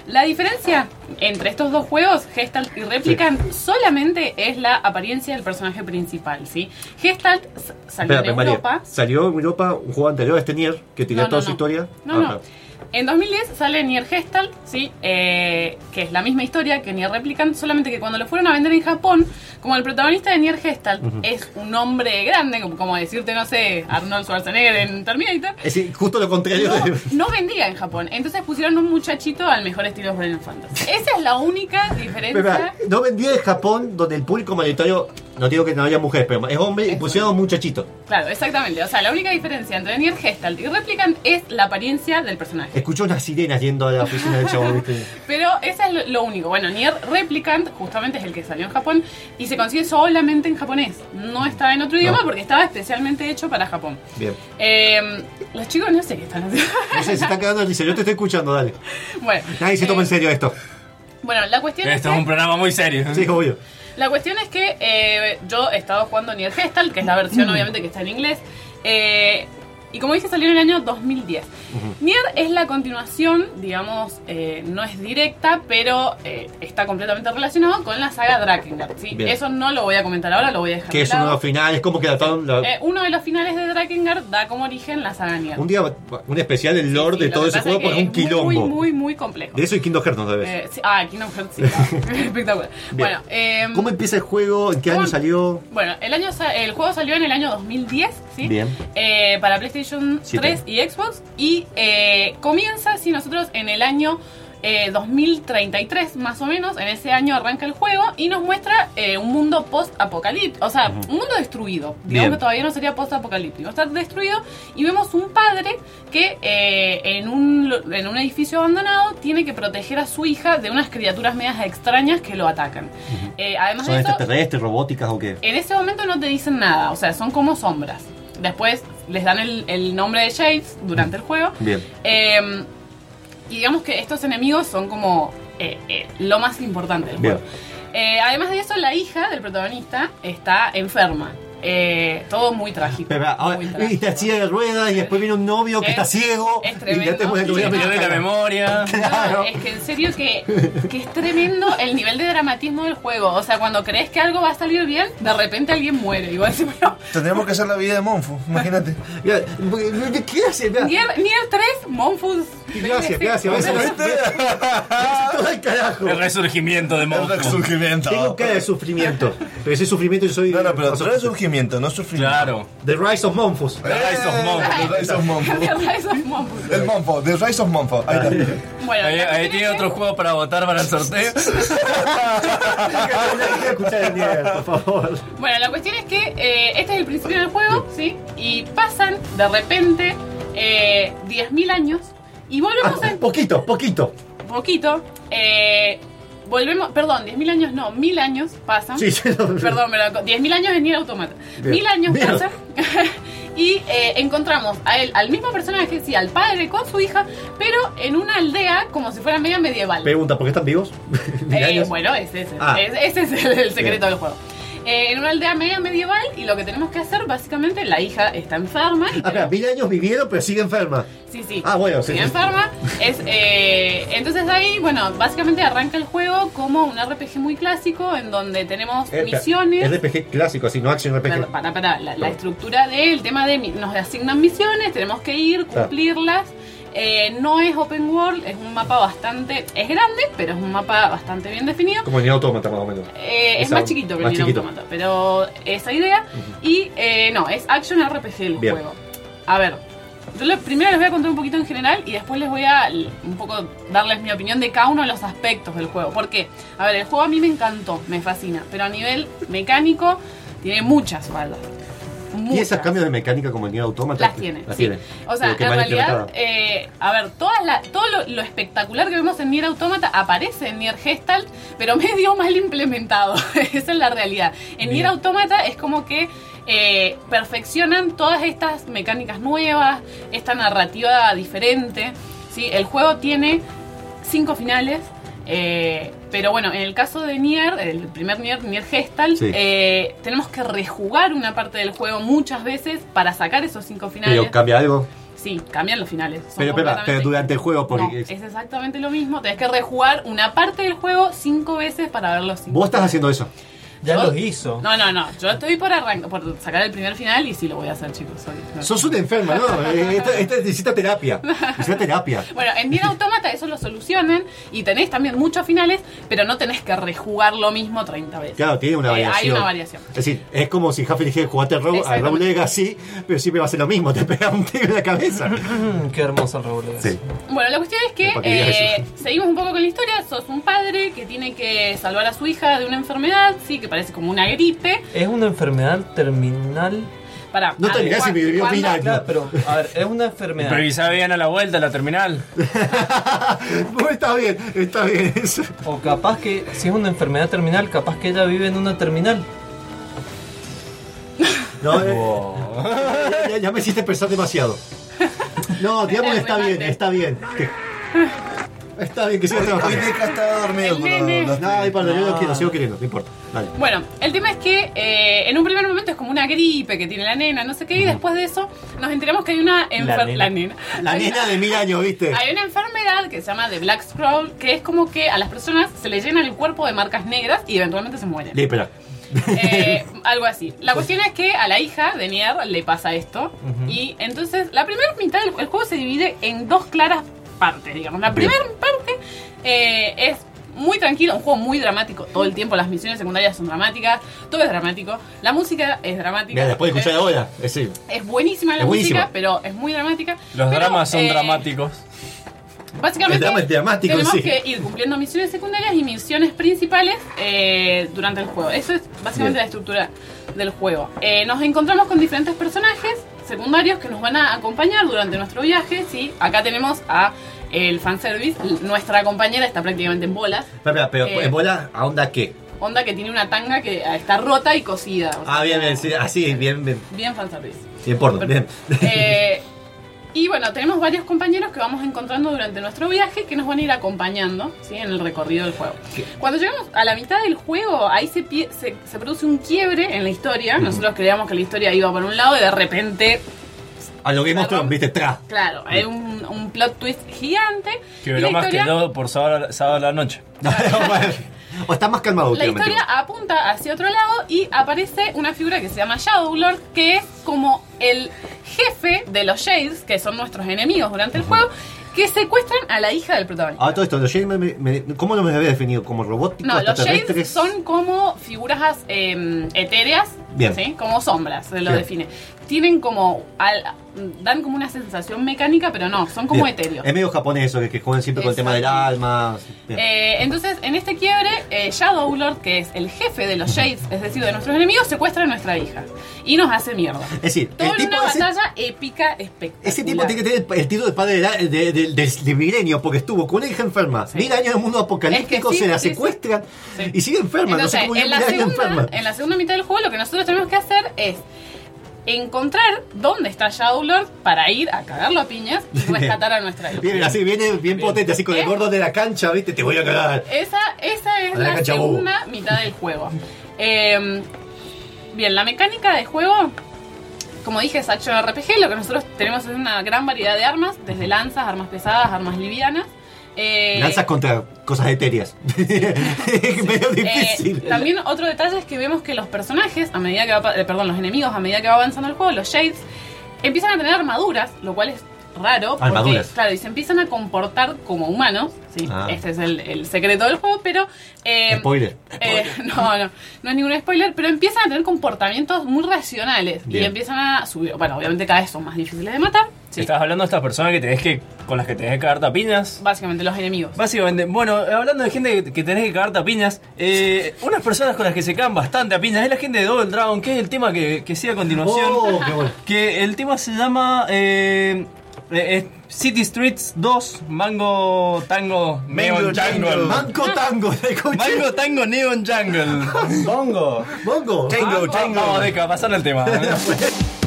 La diferencia entre estos dos juegos, Gestalt y Replicant, solamente es la apariencia del personaje principal, ¿sí? Gestalt salió en María. Europa. Salió en Europa un juego anterior a este Nier, que tenía No, toda no, su historia. No, Ah, no. claro. En 2010 sale Nier Gestalt, ¿sí? Eh, que es la misma historia que Nier Replicant, solamente que cuando lo fueron a vender en Japón, como el protagonista de Nier Gestalt es un hombre grande, como, como decirte, no sé, Arnold Schwarzenegger en Terminator, Es decir, justo lo contrario no, de... no vendía en Japón. Entonces pusieron un muchachito al mejor estilo Final Fantasy. Esa es la única diferencia. Espera, no vendía en Japón donde el público mayoritario, no digo que no haya mujeres, pero es hombre y pusieron un muchachito. Claro, exactamente. O sea, la única diferencia entre Nier Gestalt y Replicant es la apariencia del personaje. Escuchó unas sirenas yendo a la oficina del chavo, ¿viste? Pero eso es lo- único. Bueno, Nier Replicant justamente es el que salió en Japón y se consigue solamente en japonés. No está en otro idioma No. porque estaba especialmente hecho para Japón. Bien. Eh, los chicos no sé qué están haciendo. No sé, se está quedando el dice, yo te estoy escuchando, dale. bueno, Nadie se eh, toma en serio esto. Bueno, la cuestión es Esto es que- un programa muy serio. Sí, obvio. La cuestión es que eh, yo he estado jugando Nier Gestalt, que es la versión obviamente que está en inglés. eh, y como dije, salió en el año 2010. Nier es la continuación, digamos, eh, no es directa, pero eh, está completamente relacionado con la saga Drakengard. ¿sí? Eso no lo voy a comentar ahora, lo voy a dejar Que de es uno de los finales, como que adaptaron la- Eh, uno de los finales de Drakengard da como origen la saga Nier. un día un especial del lore Sí, de lo todo ese juego porque es un quilombo. Muy, muy, muy complejo. De eso y Kingdom Hearts no debes. Eh, sí, ah, Kingdom Hearts, sí, [laughs] [laughs] espectacular. Bien. Bueno, eh, ¿Cómo empieza el juego? ¿En qué año ¿cómo- salió? Bueno, el, año, el juego salió en el año 2010, ¿sí? Bien. Eh, para PlayStation Siete. 3 y Xbox. Y eh, comienza, si nosotros en el año eh, 2033, más o menos, en ese año arranca el juego y nos muestra eh, un mundo post-apocalíptico. O sea, un mundo destruido. Bien. Digamos que todavía no sería post-apocalíptico. Está destruido y vemos un padre que eh, en, un, en un edificio abandonado tiene que proteger a su hija de unas criaturas medias extrañas que lo atacan. Además ¿Son de eso, extraterrestres, robóticas o qué? en ese momento no te dicen nada, o sea, son como sombras. Después les dan el, el nombre de Shades durante el juego. Bien. Eh, y digamos que estos enemigos son como eh, eh, lo más importante del Bien. juego. Eh, además de eso, la hija del protagonista está enferma. Eh, todo muy trágico. Pero, ahora, muy y trágico. te hacía de ruedas y después viene un novio que Es- está ciego. es y tremendo. ya Y Y voy a te pierde la cara. memoria. [laughs] Claro. No, es que en serio que, que es tremendo el nivel de dramatismo del juego. O sea, cuando crees que algo va a salir bien, de repente alguien muere. Y vos decís, bueno, Tendríamos que hacer la vida de Monfu, imagínate. ¿Qué hace? Nier, Nier 3, Monfus. Gracias, gracias. Todo el carajo. El resurgimiento de El Monfo. resurgimiento. Tengo cara de sufrimiento. Pero ese sufrimiento yo soy. No, no, pero resurgimiento, no sufrimiento. Claro. The Rise of Monfus. The Rise of Monfo. The Rise of Monfo. Rise of Monfus. El Monfo, The Rise of Monfo. Ahí está. Bueno, Ahí, tiene otro juego para votar para el sorteo. [laughs] Por favor. Bueno, la cuestión es que eh, este es el principio del juego, ¿sí? Y pasan de repente eh, 10.000 años y volvemos Ah, en poquito, poquito. poquito. eh, volvemos, perdón, 10.000 años no, 1.000 años pasan. Sí, sí, no. Perdón, pero 10.000 años en Nier Automata. Bien. 1.000 años Bien. pasan [laughs] y eh, encontramos a él, al mismo personaje, sí, al padre con su hija, pero en una aldea como si fuera media medieval. Pregunta, ¿por qué están vivos? [laughs] Eh, bueno, ese, es el- Ah. ese- ese es el, el secreto Bien. del juego. Eh, en una aldea media medieval y lo que tenemos que hacer, básicamente, la hija está enferma. Y Ah, mil años vivieron, pero sigue enferma. Sí, sí. Ah, bueno, sí, Sigue sí. enferma. Es, eh, entonces ahí, bueno, básicamente arranca el juego como un RPG muy clásico en donde tenemos Eh, misiones. RPG clásico, así, no action RPG. Perdón, Para, para, la, la estructura del tema de nos asignan misiones, tenemos que ir, Claro. Eh, no es open world, es un mapa bastante, es grande, pero es un mapa bastante bien definido. Como en Automata, más o menos. Eh, es más chiquito que más el Nier chiquito. Automata, pero esa idea. Y eh, no, es action RPG el Bien. juego. A ver, yo primero les voy a contar un poquito en general y después les voy a un poco darles mi opinión de cada uno de los aspectos del juego. Porque, a ver, el juego a mí me encantó, me fascina, pero a nivel mecánico tiene muchas ¿Y esos cambios de mecánica como en Nier Automata? Las tiene. Las sí. tiene. O sea, en realidad, eh, a ver, toda la, todo lo, lo espectacular que vemos en Nier Automata aparece en Nier Gestalt, pero [laughs] medio mal implementado. [laughs] Esa es la realidad. En Nier Automata es como que eh, perfeccionan todas estas mecánicas nuevas, esta narrativa diferente. ¿sí? El juego tiene cinco finales. eh, pero bueno, en el caso de Nier, el primer Nier, Nier Gestalt, Sí. eh, tenemos que rejugar una parte del juego muchas veces para sacar esos cinco finales. Pero cambia algo. Sí, cambian los finales. son Pero, pero durante el juego, porque No, es exactamente lo mismo. Tenés que rejugar una parte del juego cinco veces para ver los cinco. vos estás haciendo eso. Ya Yo- los hizo. No, no, no. Yo estoy por arrancar, por sacar el primer final y sí lo voy a hacer, chicos. sorry. No. Sos una enferma, ¿no? [laughs] Eh, Esta, esta necesita terapia. Necesita terapia. Bueno, en Nier Automata eso lo solucionan y tenés también muchos finales, pero no tenés que rejugar lo mismo 30 veces. Claro, tiene una Eh, variación. hay una variación. Es decir, es como si Huffy dijera jugate al Raw, al Exactamente. Legacy, pero siempre va a ser lo mismo, te pega un tiro en la cabeza. Mm, [laughs] qué hermoso el Raúl. Sí. Bueno, la cuestión es que eh, seguimos un poco con la historia. Sos un padre que tiene que salvar a su hija de una enfermedad, sí, que parece como una gripe. Es una enfermedad terminal. Para, No te digas si me vivió mil años. Claro, pero a ver, es una enfermedad. Pero quizá vean a la vuelta la terminal. [laughs] Está bien, está bien eso. O capaz que, si es una enfermedad terminal, capaz que ella vive en una terminal. No, eh, ya, ya- ya me hiciste pensar demasiado. No, digamos está bien, está bien. Está bien que siga Hoy trabajando. Deca estaba dormido El con nene. los, los- No, no importa, yo lo quiero, sigo queriendo, no importa. Dale. Bueno, el tema es que eh, en un primer momento es como una gripe que tiene la nena, no sé qué, y después de eso nos enteramos que hay una enfermedad. nena. La nena. La Hay nena una- de mil años, ¿viste? Hay una enfermedad que se llama The Black Scroll, que es como que a las personas se les llena el cuerpo de marcas negras y eventualmente se mueren. Lepra. Eh, algo así. La cuestión es que a la hija de Nier le pasa esto. Y entonces la primera mitad del el juego se divide en dos claras partes, digamos. La primera parte eh, es muy tranquilo, un juego muy dramático. Todo el tiempo las misiones secundarias son dramáticas, todo es dramático. La música es dramática. Mira, después de escuchar es, ahora, es decir, es buenísima la Es música, buenísima. pero es muy dramática. Los Pero, dramas son eh, dramáticos. Básicamente, El drama es dramático en tenemos sí. que ir cumpliendo misiones secundarias y misiones principales eh, durante el juego. Eso es básicamente Bien. la estructura del juego. Eh, nos encontramos con diferentes personajes secundarios que nos van a acompañar durante nuestro viaje. ¿sí? Acá tenemos a el fanservice. Nuestra compañera está prácticamente en bolas. Espera, pero Eh, en bola, ¿a onda qué? onda que tiene una tanga que está rota y cosida. o sea, Ah, bien, bien, sí, así, bien, bien. Bien fanservice. Bien porno, [laughs] bien. Eh, y bueno, tenemos varios compañeros que vamos encontrando durante nuestro viaje que nos van a ir acompañando ¿sí? en el recorrido del juego. Cuando llegamos a la mitad del juego, ahí se, pie- se, se produce un quiebre en la historia. Nosotros creíamos que la historia iba por un lado y de repente, A lo Game Thrones, viste, tra. claro, hay un, un plot twist gigante. Que y la más que historia- todo por sábado, sábado a la noche. [laughs] o está más calmado La historia apunta hacia otro lado y aparece una figura que se llama Shadowlord, que es como el jefe de los Shades, que son nuestros enemigos durante el juego, que secuestran a la hija del protagonista. Ah, todo esto, los Shades, me- me- me- ¿cómo lo me había definido? ¿Como robóticos, No, los Shades son como figuras eh, etéreas, Bien. ¿sí? como sombras, se lo Bien. define. Tienen como, al- dan como una sensación mecánica, pero no, son como Bien. etéreos. Es medio japonés eso, que, que juegan siempre con el tema del alma. Eh, entonces, en este quiebre, eh, Shadowlord, que es el jefe de los Shades, es decir, de nuestros enemigos, secuestra a nuestra hija y nos hace mierda. es decir, Todo en una ese, batalla épica, espectacular. ese tipo tiene que tener el, el título de padre de, la- de- de- del de milenio, porque estuvo con una hija enferma, Sí. mil años en un mundo apocalíptico, Es que sí, se la secuestran Sí. y sigue enferma. Entonces, no sé cómo en, la segunda, enferma. en la segunda mitad del juego, lo que nosotros tenemos que hacer es encontrar dónde está Shadowlord para ir a cagarlo a piñas y [laughs] rescatar a nuestra hija. Viene así, viene bien potente, así con el gordo de la cancha, ¿viste? Te voy a cagar. Esa, esa es A la la, cancha bobo. segunda mitad del juego. Eh, bien, la mecánica de juego, como dije, es action RPG. Lo que nosotros tenemos es una gran variedad de armas, desde lanzas, armas pesadas, armas livianas. Eh, Lanzas contra cosas etéreas. [laughs] es medio Eh, difícil. también otro detalle es que vemos que los personajes, a medida que va, eh, perdón, los enemigos, a medida que va avanzando el juego, los Shades, empiezan a tener armaduras, lo cual es raro. Porque, Armaduras. claro, y se empiezan a comportar como humanos. ¿sí? Ah. Este es el, el secreto del juego, pero... eh, Spoiler. eh, [laughs] no, no, no es ningún spoiler, pero empiezan a tener comportamientos muy racionales Bien. y empiezan a subir. Bueno, obviamente cada vez son más difíciles de matar. Sí, Estás hablando de estas personas que tenés que, con las que tenés que cagar tapiñas. básicamente los enemigos. Básicamente, bueno, hablando de gente que, que tenés que cagar tapiñas, eh, unas personas con las que se cagan bastante a piñas es la gente de Double Dragon, que es el tema que, que sigue a continuación. Oh, qué bueno. Que el tema se llama eh, eh, es City Streets 2, Mango Tango Neon Jungle. [laughs] Manco tango. Mango Tango Neon Jungle. Bongo. Mongo. Tango, Tango. Vamos, Deca, pasar el tema. [laughs]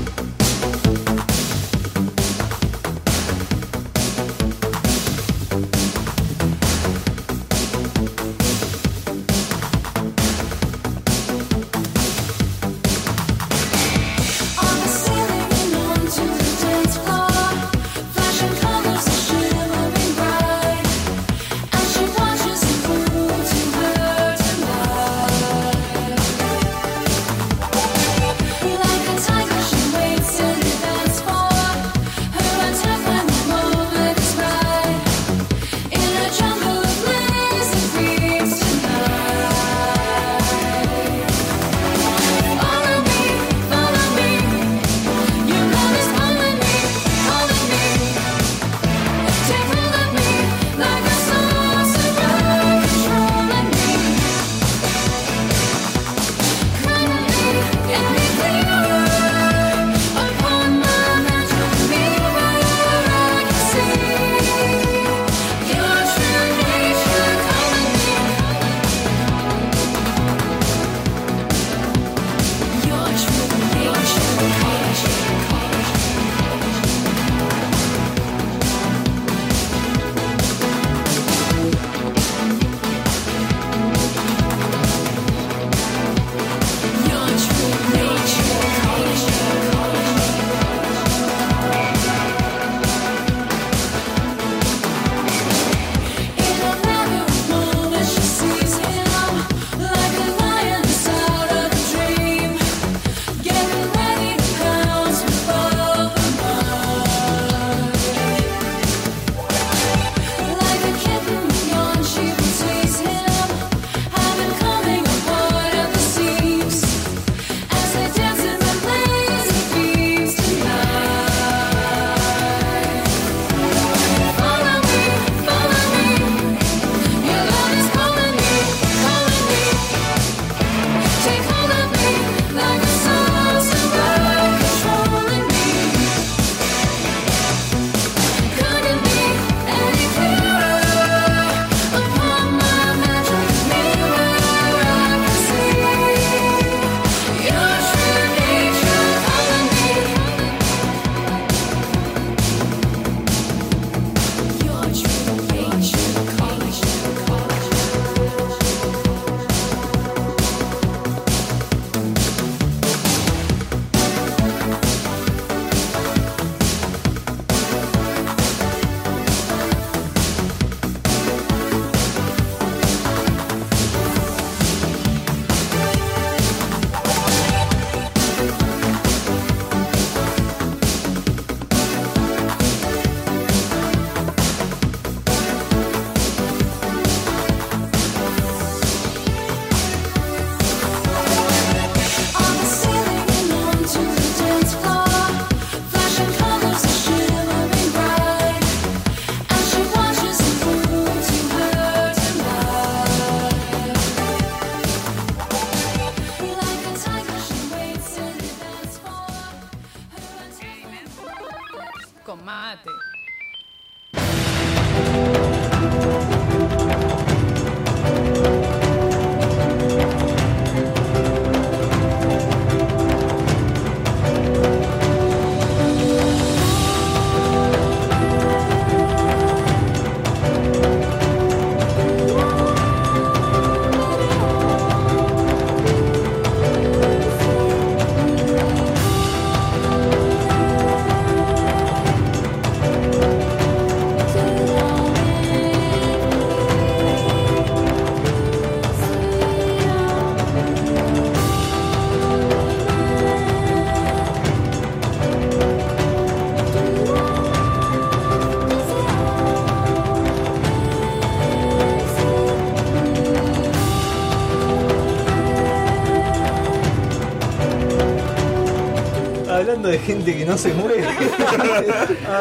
hablando de gente que no se mueve. [laughs]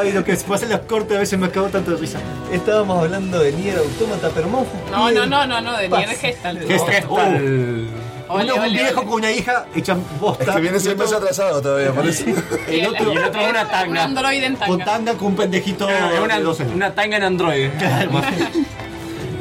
Ay, lo que se pasa en los cortes a veces me acabo tanto de risa. Estábamos hablando de Nier Automata, pero Monfu No, no, no, no, no, de. Nier Gestalt. Gestalt. Uno un viejo con una hija echan bosta. Es que viene otro meses atrasado todavía, por eso. [laughs] El otro- [laughs] el otro una Un tanga. androide en con tanga. tanga con un pendejito una, 12 años. una tanga en Android.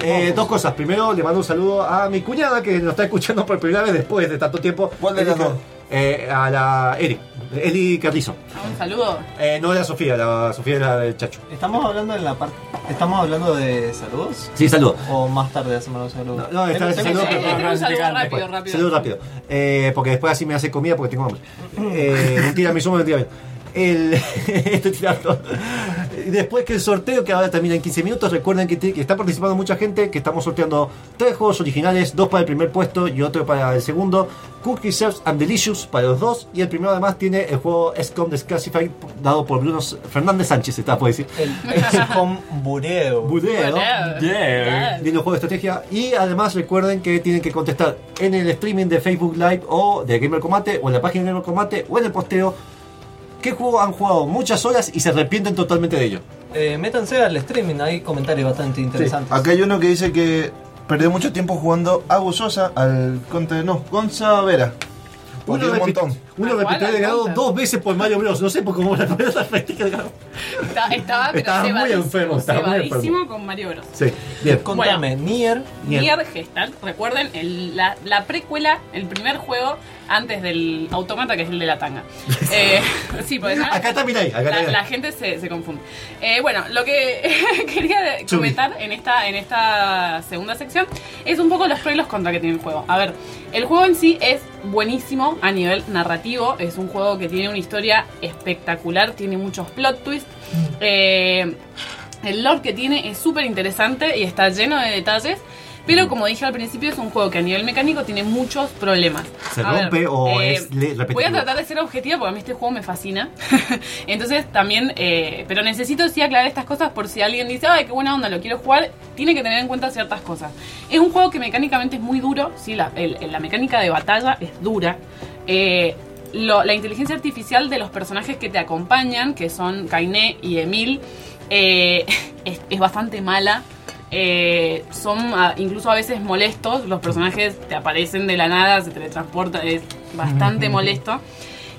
Eh, dos cosas. Primero, le mando un saludo a mi cuñada que nos está escuchando por primera vez después de tanto tiempo. ¿Cuál de las Eli- dos? Eh, a la Eri, Eli Carrizo. Un saludo. Eh, no la Sofía, la Sofía era del Chacho. Estamos hablando en la parte. Estamos hablando de saludos. Sí, saludo. O más tarde hacemos los saludos. No, no, esta vez Tengo- saludo, tengo- pero- Eh, un saludo Después. rápido, rápido. Saludo rápido. Eh, porque después así me hace comida porque tengo hambre. Eh, mentira, mi sumo mentira. El, [laughs] estoy tirando. Después que el sorteo, que ahora termina en 15 minutos, recuerden que, te- que está participando mucha gente, que estamos sorteando tres juegos originales, dos para el primer puesto y otro para el segundo. Cookie Serves and Delicious para los dos. Y el primero además tiene el juego SCOM Desclassified dado por Bruno Fernández Sánchez, está por decir. El XCOM Bureo. [laughs] Budeo. Yeah. Lindo juego de estrategia. Y además recuerden que tienen que contestar en el streaming de Facebook Live o de Gamer Combate o en la página de Gamer Combate o en el posteo qué juego han jugado muchas horas y se arrepienten totalmente de ello. Eh, métanse al streaming, hay comentarios bastante interesantes. Acá hay uno que dice que perdió mucho tiempo jugando a Sosa al Conte. No, Gonza Vera. Uno, Porque un montón. Uno repitió de ¿Al ganado Counter? dos veces por Mario Bros. No sé por cómo la [laughs] repite de. Está- Estaba, pero Estaba muy enfermo, estaba muy enfermo. con Mario Bros. Sí, bien. Contame, Nier. Nier. Nier Gestalt, recuerden, el- la, la precuela, el primer juego antes del Automata, que es el de la tanga. [laughs] Eh, sí, ya- Acá está Mirai, la, gente se, se confunde. Eh, bueno, lo que [laughs] quería comentar en esta, en esta segunda sección es un poco los pros y los contras que tiene el juego. A ver, el juego en sí es buenísimo a nivel narrativo, es un juego que tiene una historia espectacular, tiene muchos plot twists. Eh, el lore que tiene es súper interesante y está lleno de detalles. Pero como dije al principio, es un juego que a nivel mecánico tiene muchos problemas. ¿Se A ver, rompe o eh, es repetitivo? Voy a tratar de ser objetiva porque a mí este juego me fascina. [laughs] Entonces también, eh, pero necesito sí aclarar estas cosas por si alguien dice, ay, qué buena onda, lo quiero jugar. Tiene que tener en cuenta ciertas cosas. Es un juego que mecánicamente es muy duro, sí, la, el- la mecánica de batalla es dura. Eh, lo- la inteligencia artificial de los personajes que te acompañan, que son Kainé y Emil, eh, [laughs] es, es bastante mala. Eh, son ah, incluso a veces molestos. Los personajes te aparecen de la nada, se teletransportan, es bastante molesto.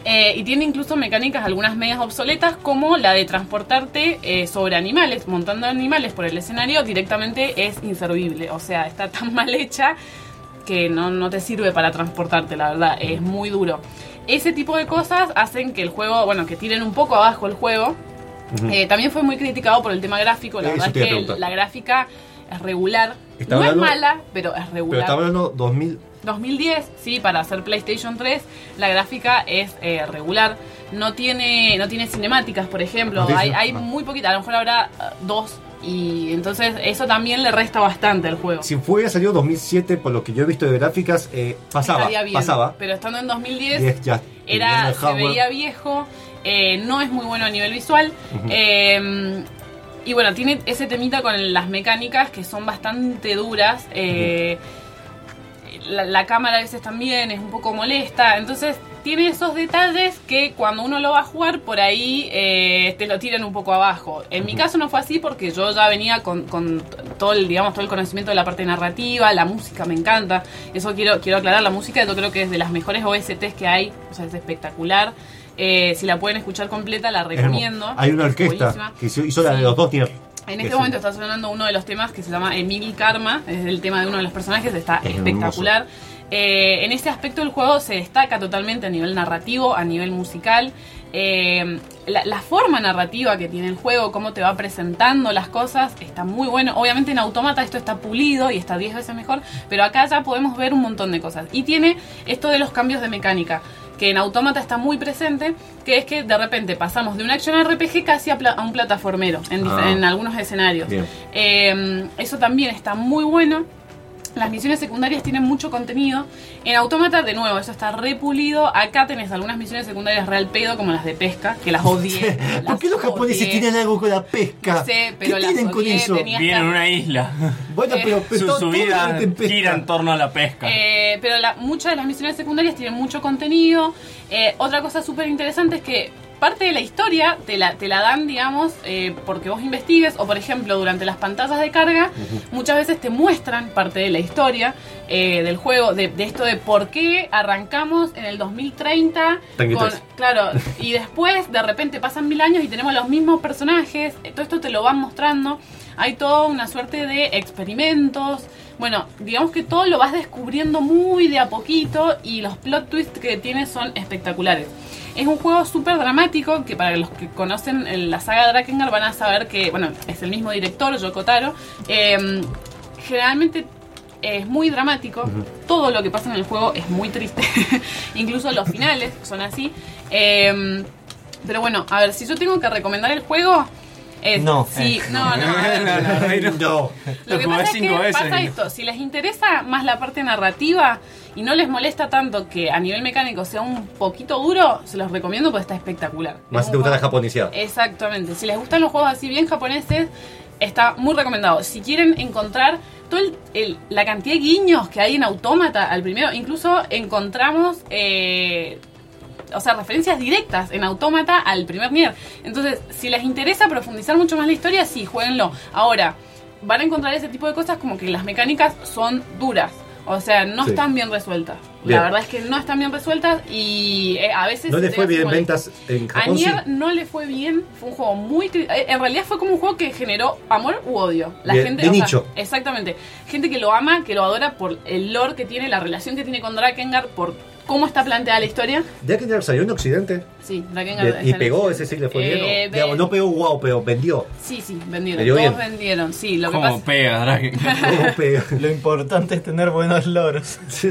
Eh, y tiene incluso mecánicas algunas medias obsoletas como la de transportarte eh, sobre animales, montando animales por el escenario directamente es inservible. O sea, está tan mal hecha que no, no te sirve para transportarte, la verdad, es muy duro. Ese tipo de cosas hacen que el juego, bueno, que tiren un poco abajo el juego. Eh, también fue muy criticado por el tema gráfico, la Eso verdad es que la gráfica es regular. Está no hablando- es mala, pero es Pero regular. está hablando 2000. 2010, sí, para hacer PlayStation 3, la gráfica es eh, regular. No tiene, no tiene cinemáticas, por ejemplo. No hay hay no. muy poquita, a lo mejor habrá eh, dos. Y entonces eso también le resta bastante al juego. Si fuera salido 2007, por lo que yo he visto de gráficas, eh, pasaba. Bien, Pasaba. Pero estando en 2010, Y es ya, era, se veía viejo, eh, no es muy bueno a nivel visual. eh, y bueno, tiene ese temita con las mecánicas que son bastante duras. La, la cámara a veces también es un poco molesta. Entonces tiene esos detalles que cuando uno lo va a jugar por ahí eh, te lo tiran un poco abajo. En mi caso no fue así porque yo ya venía con, con todo el digamos todo el conocimiento de la parte narrativa, la música me encanta. Eso quiero quiero aclarar, la música yo creo que es de las mejores OSTs que hay, o sea, es espectacular. Eh, si la pueden escuchar completa la recomiendo. Hay una Es orquesta que hizo hizo la de los dos tier. En este es- momento está sonando uno de los temas que se llama Emil Karma, es el tema de uno de los personajes, está Es espectacular. Eh, en ese aspecto el juego se destaca totalmente a nivel narrativo, a nivel musical. Eh, la, la forma narrativa que tiene el juego, cómo te va presentando las cosas, está muy bueno. Obviamente en Automata esto está pulido y está 10 veces mejor, pero acá ya podemos ver un montón de cosas. Y tiene esto de los cambios de mecánica, que en Automata está muy presente, que es que de repente pasamos de un action RPG casi a, pla- a un plataformero en, Ah. en algunos escenarios. Eh, eso también está muy bueno. Las misiones secundarias tienen mucho contenido. En Autómata, de nuevo, eso está repulido. Acá tenés algunas misiones secundarias real pedo, como las de pesca, que las odié. ¿Por qué los japoneses odié. tienen algo con la pesca? No sé, pero ¿Qué las tienen con eso? tenía Viene en hasta- una isla. Bueno, Eh, pero, pero Su, vida gira en torno a la pesca. Eh, pero la- muchas de las misiones secundarias tienen mucho contenido. Eh, otra cosa súper interesante es que parte de la historia te la, te la dan, digamos, eh, porque vos investigues, o por ejemplo, durante las pantallas de carga, muchas veces te muestran parte de la historia eh, del juego, de, de esto de por qué arrancamos en el 2030 Tanque con. Claro, [laughs] y después de repente pasan mil años y tenemos los mismos personajes, todo esto te lo van mostrando, hay toda una suerte de experimentos, bueno, digamos que todo lo vas descubriendo muy de a poquito y los plot twists que tiene son espectaculares. Es un juego súper dramático que para los que conocen la saga Drakengard van a saber que, bueno, es el mismo director, Yoko Taro. eh, generalmente es muy dramático. Todo lo que pasa en el juego es muy triste. [laughs] Incluso los finales son así. Eh, pero bueno, a ver, si yo tengo que recomendar el juego. Es, No. Sí, no, no. No, no, no, no. No. Lo que pasa es que pasa esto, si les interesa más la parte narrativa y no les molesta tanto que a nivel mecánico sea un poquito duro, se los recomiendo porque está espectacular. Más Es si te gusta la juego- japoneseada. Exactamente, si les gustan los juegos así bien japoneses, está muy recomendado. Si quieren encontrar toda la cantidad de guiños que hay en Autómata al primero, incluso encontramos... eh, o sea, referencias directas en Autómata al primer Nier. Entonces, si les interesa profundizar mucho más la historia, sí, jueguenlo. Ahora, van a encontrar ese tipo de cosas como que las mecánicas son duras. O sea, no Sí. están bien resueltas. Bien. La verdad es que no están bien resueltas y eh, a veces... ¿No le fue bien en ventas en A Japón? Sí. Nier no le fue bien, fue un juego muy... eh, En realidad fue como un juego que generó amor u odio. La gente, de sea, nicho. exactamente. Gente que lo ama, que lo adora por el lore que tiene, la relación que tiene con Drakengard, por cómo está planteada la historia. Drakengard salió en Occidente Sí, y pegó, ese sí le fue bien. Eh, ¿no? Pegó wow, pero vendió. Sí, sí, vendieron. Todos bien. vendieron, sí. Lo que ¿Cómo pasa... pega, Draken? No pegó. Lo importante es tener buenos loros. [laughs]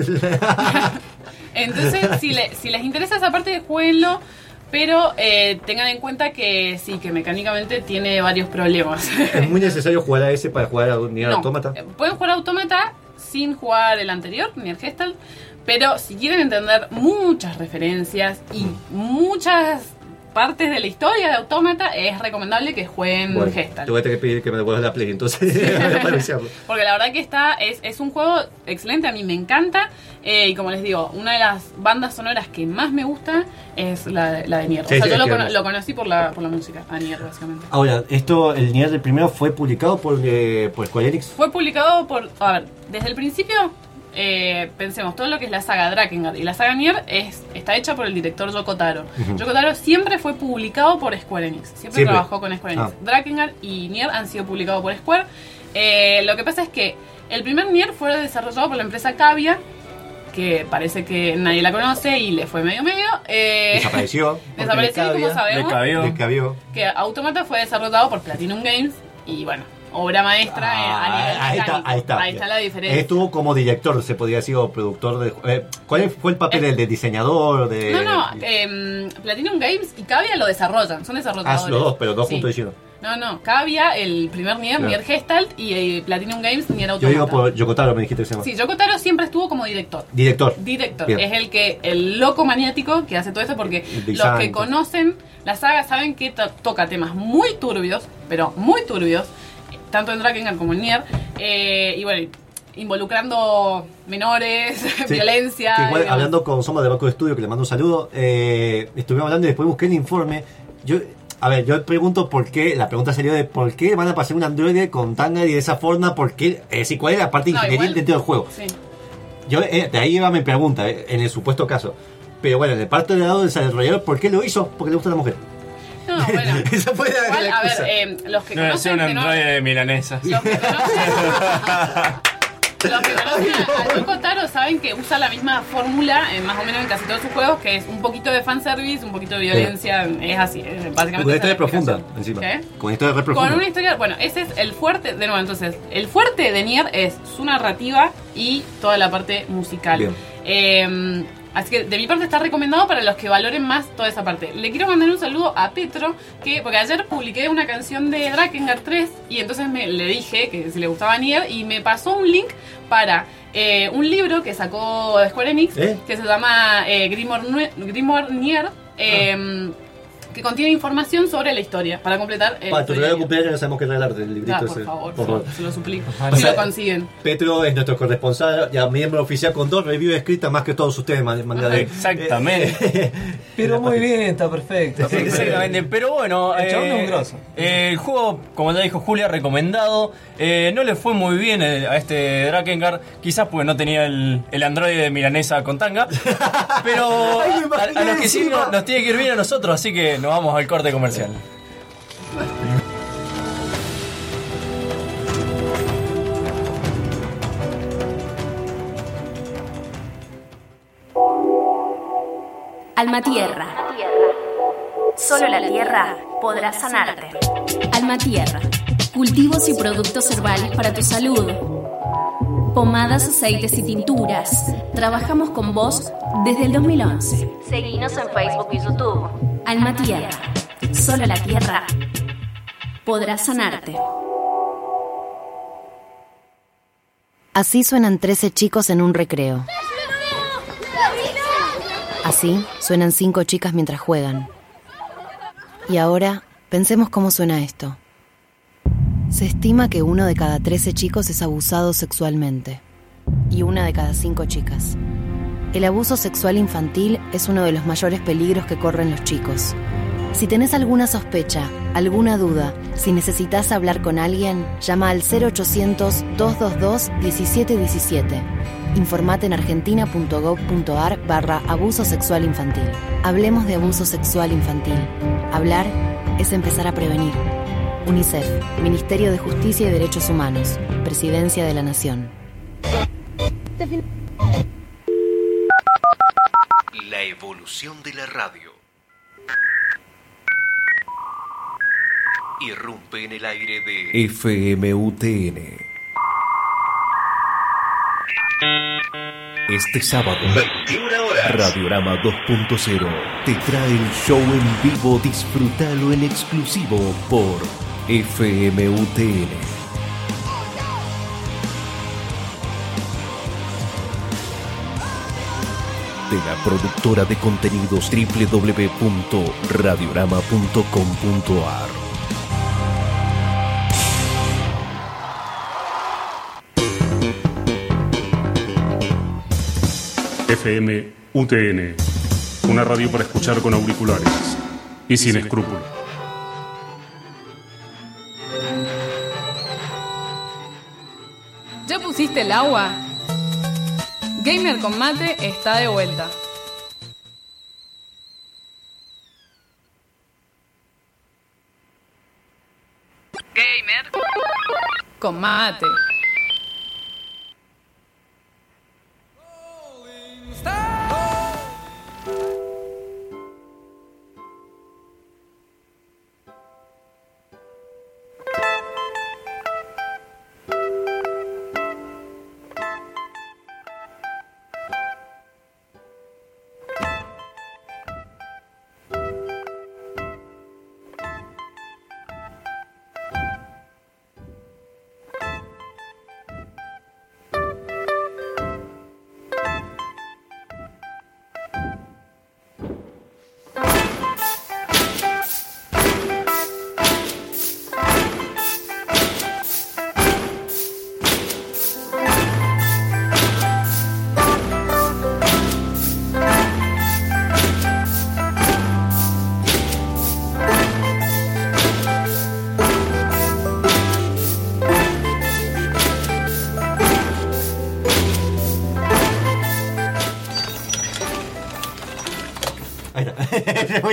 Entonces, si, le- si les interesa esa parte, jueguenlo. Pero eh, tengan en cuenta que sí, que mecánicamente tiene varios problemas. ¿Es muy [laughs] necesario jugar a ese para jugar a Nier No, Automata? eh, Pueden jugar Automata sin jugar el anterior, ni el Gestalt. Pero si quieren entender muchas referencias y muchas partes de la historia de Automata, es recomendable que jueguen Bueno, Gestalt. te voy a tener que pedir que me devuelvas la Play, entonces. [laughs] [laughs] Porque la verdad que está es, es un juego excelente, a mí me encanta. eh, y como les digo, una de las bandas sonoras que más me gusta es la, la de Nier. Sí, o sea, sí, yo lo, cono- lo conocí por la, por la música, a Nier básicamente. Ahora, esto, el Nier del primero fue publicado por, eh, por Square Enix. Fue publicado por. A ver, desde el principio, eh, pensemos, todo lo que es la saga Drakengard y la saga Nier es, está hecha por el director Yoko Taro. Yoko Taro siempre fue publicado por Square Enix. Siempre, Siempre. trabajó con Square Enix. Ah. Drakengard y Nier han sido publicados por Square. Eh, lo que pasa es que el primer Nier fue desarrollado por la empresa Cavia. Que parece que nadie la conoce y le fue medio medio. Eh, Desapareció. [laughs] desapareció y como sabemos cabió. Le cabió. que Automata fue desarrollado por Platinum Games y bueno, obra maestra eh, a nivel Ah, ahí está, ahí está. Ahí está la diferencia. Estuvo como director, se podría decir, o productor de. eh, ¿Cuál fue el papel Eh, de diseñador? De, No, no, em, Platinum Games y Cavia lo desarrollan, son Ah, desarrolladores. los dos, pero dos Sí. juntos hicieron. No, no, Cavia, el primer Nier, Claro. Nier Gestalt y eh, Platinum Games, Nier Yo Automata. digo por Yokotaro, me dijiste que se llama. Sí, Yoko Taro siempre estuvo como director. Director. Director, Bien. es el que el loco maniático que hace todo esto porque los que todo. conocen la saga saben que to- toca temas muy turbios, pero muy turbios, tanto en Drakengard como en Nier, eh, y bueno, involucrando menores, [laughs] Sí. violencia. Igual, hablando con Soma de Banco de Estudio, que le mando un saludo, eh, estuvimos hablando y después busqué el informe. Yo, a ver, yo pregunto por qué, la pregunta sería de por qué van a pasar un androide con tanga y de esa forma, por qué, es decir, cuál es la parte No, ingenieril igual- dentro del juego. Sí. Yo, eh, de ahí va mi pregunta, eh, en el supuesto caso. Pero bueno, en el parte del lado del desarrollador, ¿por qué lo hizo? Porque le gusta la mujer. No, [laughs] bueno. Esa fue la, Igual, la a ver, eh, los que No, es conocen, un que no- de milanesa. los que conocen, [laughs] los que conocen a, Yoko Taro saben que usa la misma fórmula, más o menos en casi todos sus juegos, que es un poquito de fanservice, un poquito de violencia, es así, es básicamente. Con una historia profunda, encima. ¿Qué? Con una historia re profunda. Con una historia, bueno, ese es el fuerte, de nuevo, entonces, el fuerte de Nier es su narrativa y toda la parte musical. Bien. Eh, Así que de mi parte está recomendado para los que valoren más toda esa parte. Le quiero mandar un saludo a Petro, que porque ayer publiqué una canción de Drakengard 3 y entonces me, le dije que si le gustaba Nier y me pasó un link para eh, un libro que sacó Square Enix ¿Eh? que se llama eh, Grimoire Nier. eh, Que contiene información sobre la historia para completar el Para tu regalo de libro. cumpleaños ya sabemos que regalarte el librito Ah, ese. por favor, Por favor. se lo suplico. Si lo consiguen. Petro es nuestro corresponsal, ya miembro oficial con dos reviews escritas más que todos ustedes man- mandaron. Exactamente. [laughs] Pero muy bien, está perfecto. Exactamente, pero bueno, El chabón es un grosso. eh, el juego, como ya dijo Julia, recomendado. Eh, no le fue muy bien eh, a este Drakengard, quizás porque no tenía el, el androide de milanesa con tanga. [laughs] Pero Ay, me a, a imaginé los que sí encima. nos tiene que ir bien a nosotros, así que vamos al corte comercial. Alma Tierra. Solo la tierra podrá sanarte. Alma Tierra. Cultivos y productos herbales para tu salud. Pomadas, aceites y tinturas. Trabajamos con vos desde el 2011. Seguinos en Facebook y YouTube. Alma Tierra. Solo la tierra podrá sanarte. Así suenan 13 chicos en un recreo. Así suenan 5 chicas mientras juegan. Y ahora, pensemos cómo suena esto. Se estima que uno de cada 13 chicos es abusado sexualmente. Y una de cada 5 chicas. El abuso sexual infantil es uno de los mayores peligros que corren los chicos. Si tenés alguna sospecha, alguna duda, si necesitas hablar con alguien, llama al 0800-222-1717. Informate en argentina.gov.ar barra abuso sexual infantil. Hablemos de abuso sexual infantil. Hablar es empezar a prevenir. UNICEF, Ministerio de Justicia y Derechos Humanos, Presidencia de la Nación. La evolución de la radio. Irrumpe en el aire de FMUTN. Este sábado, Radiorama 2.0 te trae el show en vivo. Disfrútalo en exclusivo por FMUTN. De la productora de contenidos www.radiorama.com.ar. FM UTN, una radio para escuchar con auriculares y sin escrúpulos. Pusiste el agua? Gamer con mate está de vuelta. Gamer con mate.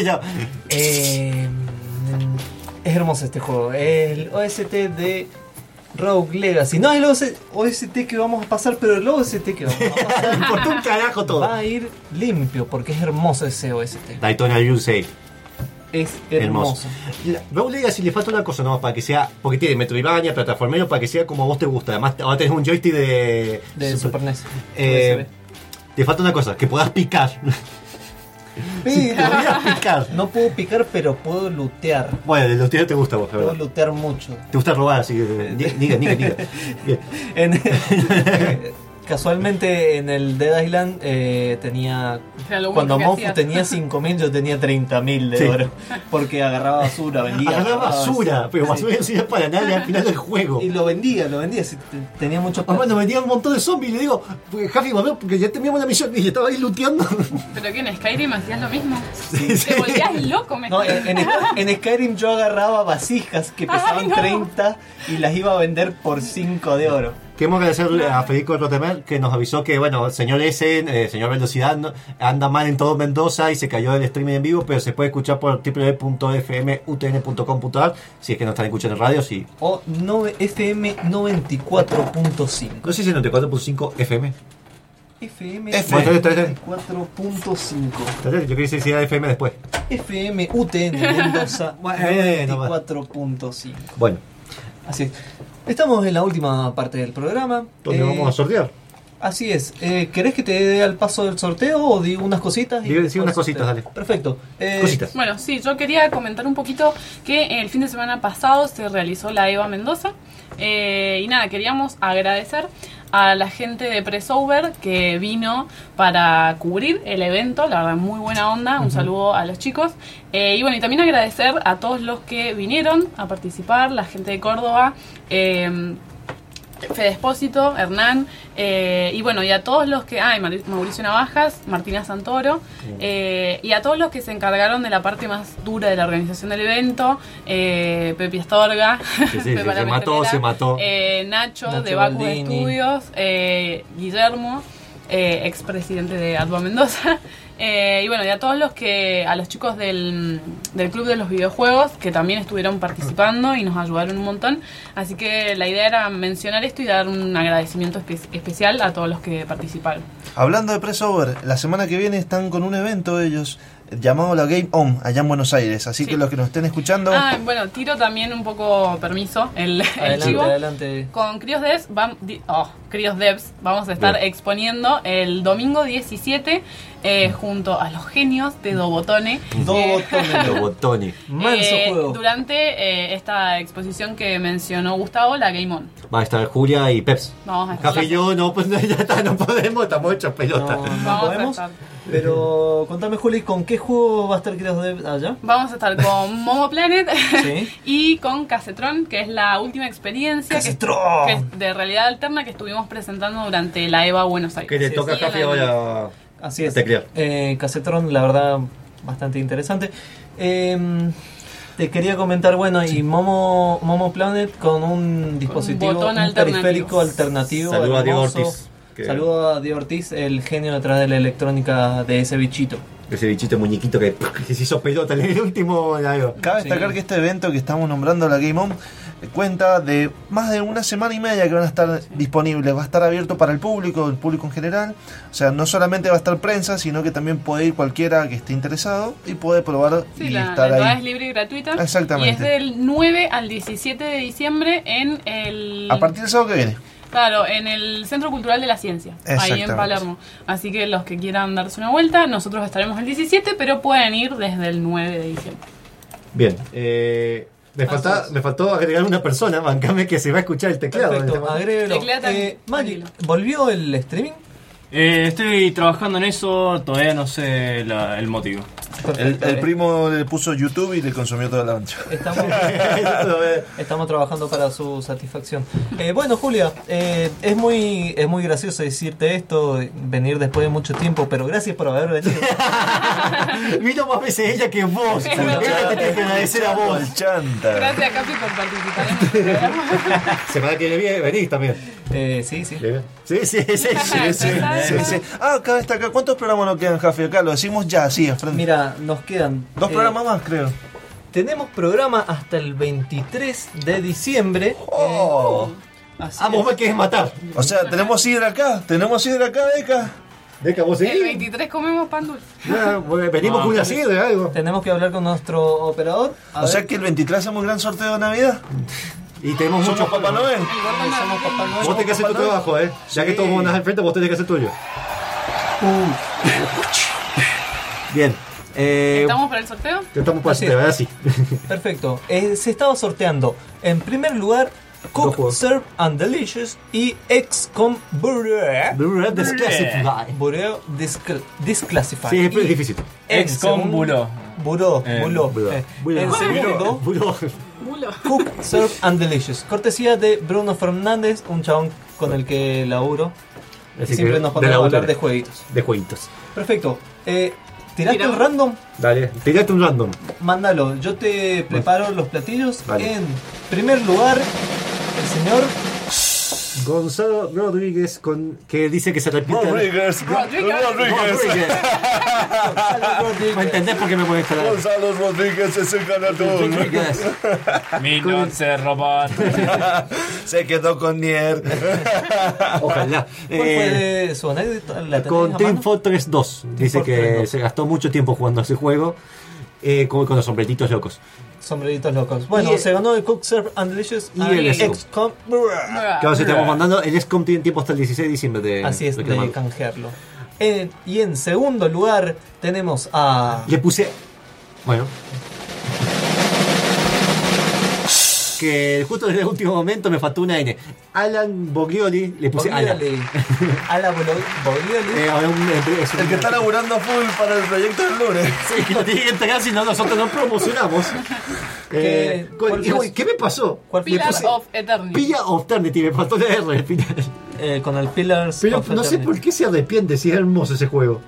[laughs] yo. Eh, es hermoso este juego. El OST de Rogue Legacy. No es el OS- OST que vamos a pasar, pero el OST que vamos a pasar. [laughs] Importa un carajo todo. Va a ir limpio porque es hermoso ese OST. Daytona USA. Es hermoso. Rogue Legacy le falta una cosa nomás para que sea. Porque tiene Metroidvania, plataformero, para que sea como a vos te gusta. Además, ahora tenés un joystick de. De Super NES. Eh, Te falta una cosa, que puedas picar. [laughs] Sí, picar. No puedo picar, pero puedo lootear. Bueno, tíos te gusta vos, la Puedo verdad. lootear mucho. Te gusta robar, así que. di- Diga, diga, diga. [laughs] En- [laughs] casualmente en el Dead Island eh, tenía. Cuando que Mofu tenía 5.000, yo tenía 30.000 de Sí. oro. Porque agarraba basura, vendía. Agarrar basura, pero Sí. basura no sirve para nada al final del juego. Y lo vendía, lo vendía. tenía mucho Ah, bueno, vendía un montón de zombies y le digo, Javi, volvemos porque ya teníamos la misión y estaba ahí looteando. ¿Pero qué? ¿En Skyrim hacías lo mismo? Te volvías loco, me No, en, en- en Skyrim yo agarraba vasijas que [laughs] pesaban Ay, no. 30 y las iba a vender por 5 de oro. Queremos agradecerle a Federico Rotemer que nos avisó que, bueno, señor S, eh, señor Velocidad, no- anda mal en todo Mendoza y se cayó del streaming en vivo, pero se puede escuchar por www.fmutn.com.ar si es que no están escuchando en radio, sí. O no, FM 94.5. No sé si es 94.5 FM. FM F. Bueno, está bien, 94.5. Yo quería decir si era FM después. FM UTN Mendoza [laughs] Bueno, 94.5. Bueno, Así es. Estamos en la última parte del programa. ¿dónde Eh, vamos a sortear? Así es. Eh, ¿Querés que te dé al paso del sorteo o digo unas cositas? y sí, unas cositas, dale. Perfecto. Eh, Cositas. Bueno, sí, yo quería comentar un poquito que el fin de semana pasado se realizó la EVA Mendoza. Eh, y nada, queríamos agradecer a la gente de Pressover que vino para cubrir el evento, la verdad muy buena onda, un saludo a los chicos. Eh, y bueno, y también agradecer a todos los que vinieron a participar, la gente de Córdoba. eh, Fede Espósito, Hernán, eh, y bueno, y a todos los que. Ah, y Mauri- Mauricio Navajas, Martina Santoro, eh, y a todos los que se encargaron de la parte más dura de la organización del evento, eh, Pepi Astorga, [laughs] Sí, se mató, se mató. eh, Nacho, Nacho de Bacu. Estudios, eh, Guillermo, eh, expresidente de Adva Mendoza. Eh, y bueno, y a todos los que, a los chicos del, del Club de los Videojuegos, que también estuvieron participando y nos ayudaron un montón. Así que la idea era mencionar esto y dar un agradecimiento espe- especial a todos los que participaron. Hablando de Pressover, la semana que viene están con un evento ellos llamado la Game On allá en Buenos Aires. Así que los que nos estén escuchando, Ah, bueno, tiro también un poco permiso el, el Adelante, chivo. adelante. Con Crios Devs, vam- di- oh, Crios Devs vamos a estar Bien. exponiendo el domingo 17 eh, junto a los genios de Dobotone. Dobotone. Dobotone. Manso Eh, juego. durante eh, esta exposición que mencionó Gustavo, la Game On. Va a estar Julia y Peps. Vamos a estar. Café y yo, no, pues [laughs] ya está, no podemos, estamos hechos pelota. No, no Vamos a podemos. estar. Pero contame, Juli, ¿con qué juego va a estar Creos de allá? Vamos a estar con [laughs] Momo Planet Sí. [laughs] y con Casetron, que es la última experiencia que, de realidad alterna que estuvimos presentando durante la EVA Buenos Aires. Que le Sí, toca a sí, Café ahora. Así es. Teclear. Eh, Casetron, la verdad, bastante interesante. Eh, te quería comentar, bueno, y Momo, Momo Planet con un dispositivo, botón un alternativo. periférico alternativo. Saludo a Diego. Ortiz. que- Saludo a Diego Ortiz, el genio detrás de la electrónica de ese bichito. Ese bichito muñequito que, [laughs] que se hizo pelota en el último. algo. cabe Sí. destacar que este evento que estamos nombrando, la Game On, cuenta de más de una semana y media que van a estar disponibles. Va a estar abierto para el público, el público en general. O sea, no solamente va a estar prensa, sino que también puede ir cualquiera que esté interesado y puede probar Sí, y la, la estar entrada ahí. es libre y gratuita. Exactamente. Y es del 9 al 17 de diciembre en el. A partir del sábado que viene. Claro, en el Centro Cultural de la Ciencia, ahí en. Palermo. Así que los que quieran darse una vuelta, nosotros estaremos el 17, pero pueden ir desde el 9 de diciembre. Bien, eh, me, falta, me faltó agregar una persona, bancame que se va a escuchar el teclado. Perfecto, Este- tan- Eh, Magic, tranquilo. ¿volvió el streaming? Eh, estoy trabajando en eso, todavía no sé la- el motivo. El, primo le puso YouTube y le consumió toda la ancha. Estamos, [laughs] estamos trabajando para su satisfacción. Eh, bueno, Julia, eh, es muy es muy gracioso decirte esto, venir después de mucho tiempo, pero gracias por haber venido. [laughs] Vino más veces ella que vos. Ella te tiene que agradecer a vos. El chanta. Gracias, Capi, por participar en este programa. [laughs] Semana que viene venís también. Eh, sí, sí. Sí, sí, sí. sí, Sí, sí. Ah, acá está acá. ¿Cuántos programas nos quedan, Jafi? Acá lo decimos ya, sí, a frente. Mira, nos quedan Dos eh, programas más, creo. Tenemos programa hasta el 23 de diciembre. Oh. Eh, así Ah, vos me querés matar. O sea, tenemos sidra acá. Tenemos sidra acá, Deca. Deca, vos El seguís. 23 comemos pan dulce. Ya, bueno, Venimos con una sidra, algo. Tenemos que hablar con nuestro operador. A O ver. sea que el 23 hacemos un gran sorteo de Navidad. [laughs] Y tenemos Somos mucho Papá Noel. somos Papá Noel. Vos tenés que hacer tu trabajo, eh. Ya que todos van al frente, vos tenés que hacer tuyo. Bien. Eh, ¿Estamos para el sorteo? estamos para el es. ahora sí. [laughs] Perfecto. Eh, se estaba sorteando en primer lugar Cook, Serve and Delicious y XCOM Bureau. Bureau Disclassified. Bureau Discl- Disclassified. Sí, es difícil. XCOM segundo- Bureau. Bureau. Bureau. Bureau. Eh, Bureau. En segundo, Cook, [laughs] Serve and Delicious. Cortesía de Bruno Fernández, un chabón con el que laburo. Así Siempre que, nos de ponemos a hablar de jueguitos. De jueguitos. Perfecto. Eh, ¿Tiraste Tira. un random? Dale, tirate un random. Mándalo. Yo te preparo los platillos. Vale. En primer lugar, el señor Gonzalo Rodríguez, con, que dice que se repite. Rodríguez. Rodríguez. Rodríguez. ¿Me entendés por qué me molesta la Gonzalo Rodríguez es el ganador. Rodríguez. Mi noche robot. Se quedó con Nier. Ojalá. ¿Cuál Eh, fue su anécdota? ¿La tenés con Team? Fortress 2. Dice Fortress que 2. se gastó mucho tiempo jugando a ese juego. eh, con, con los sombreritos locos. Sombreritos locos. Bueno, se ganó el Cook Serve and Delicious Y el XCOM. Claro, si estamos mandando, el XCOM tiene tiempo hasta el 16 de diciembre de Así es, de canjearlo. En- y en segundo lugar tenemos a... Le puse. Bueno. Que justo en el último momento me faltó una N. Alan Boglioli, le puse Alan. Boglioli. [laughs] Ala Bolo- Boglioli. Eh, ahora un- es un- El que está laburando full para el proyecto del lunes. Sí, que lo tiene que entregar si no nosotros no promocionamos. Eh, ¿Qué- con- cuál y, fue uy, su- ¿Qué me pasó? ¿Cuál fue Le Pillar puse of Eternity. Pilla of Eternity, me faltó la R al final. eh, con el Pillars Pero of no sé Eternity. por qué se arrepiente si es hermoso ese juego.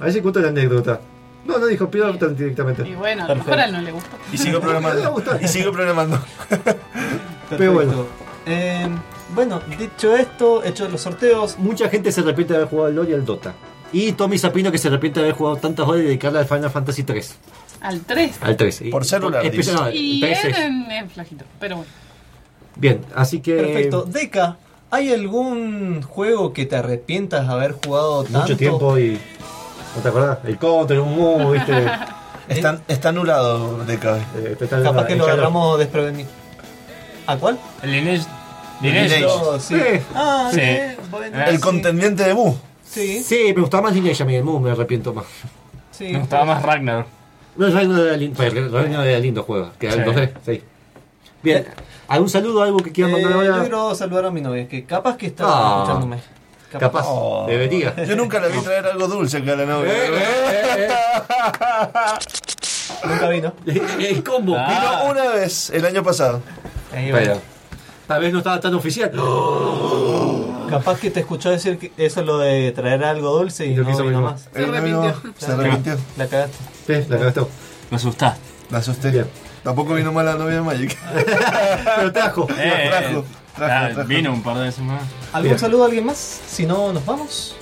A ver si cuento la anécdota. No, no dijo of Eternity directamente. Y bueno, a lo mejor a él no le gustó. Y sigo [laughs] programando. Y sigo programando. [laughs] Pero bueno. Eh, bueno, dicho esto, hecho los sorteos, Mucha gente se arrepiente de haber jugado al LoL y al Dota. Y Tommy Sapino que se arrepiente de haber jugado tantas horas y dedicarle al Final Fantasy 3. Al 3. Al 3. Por celular, Especial- no, Y el 3 es- es flajito, pero bueno. Bien, así que. perfecto. Deca, ¿hay algún juego que te arrepientas de haber jugado tanto? Mucho tiempo y. ¿No te acordás? El Counter, un Mu, viste. [laughs] Está, está anulado de cabeza. Eh, está- Capaz que lo Halo. agarramos desprevenido. ¿A cuál? El Lineage. Lineage. Lineage. No, sí. Sí. Ah, Sí. Bueno, El sí. contendiente de Bu. Sí, Sí, me gustaba más Lineage a mí, el Mu me arrepiento más. sí. Me gustaba más Ragnar. No, el Reino era lindo, el Reino era lindo juego, que era el Sí. 2D, sí. Bien, ¿algún saludo, algo que quieran Eh, mandar yo ahora? quiero saludar a mi novia, que capaz que está Ah. escuchándome. Capaz, Oh. debería. Yo nunca le vi traer algo dulce que a la novia. Eh, Nunca vino. [laughs] el combo. Ah. Vino una vez, el año pasado. Ahí va. Pero, tal vez no estaba tan oficial. [gasps] Capaz que te escuchó decir que eso lo de traer algo dulce y no quiso vino más. Se Eh, arrepintió. Se arrepintió. La cagaste. Sí, la cagaste. Me asustaste. La asusté. Bien. Tampoco vino mal la novia de Magic. [laughs] Pero trajo. Eh, trajo, eh, ah. Vino un par de veces más. ¿Algún Bien. saludo a alguien más? Si no, nos vamos.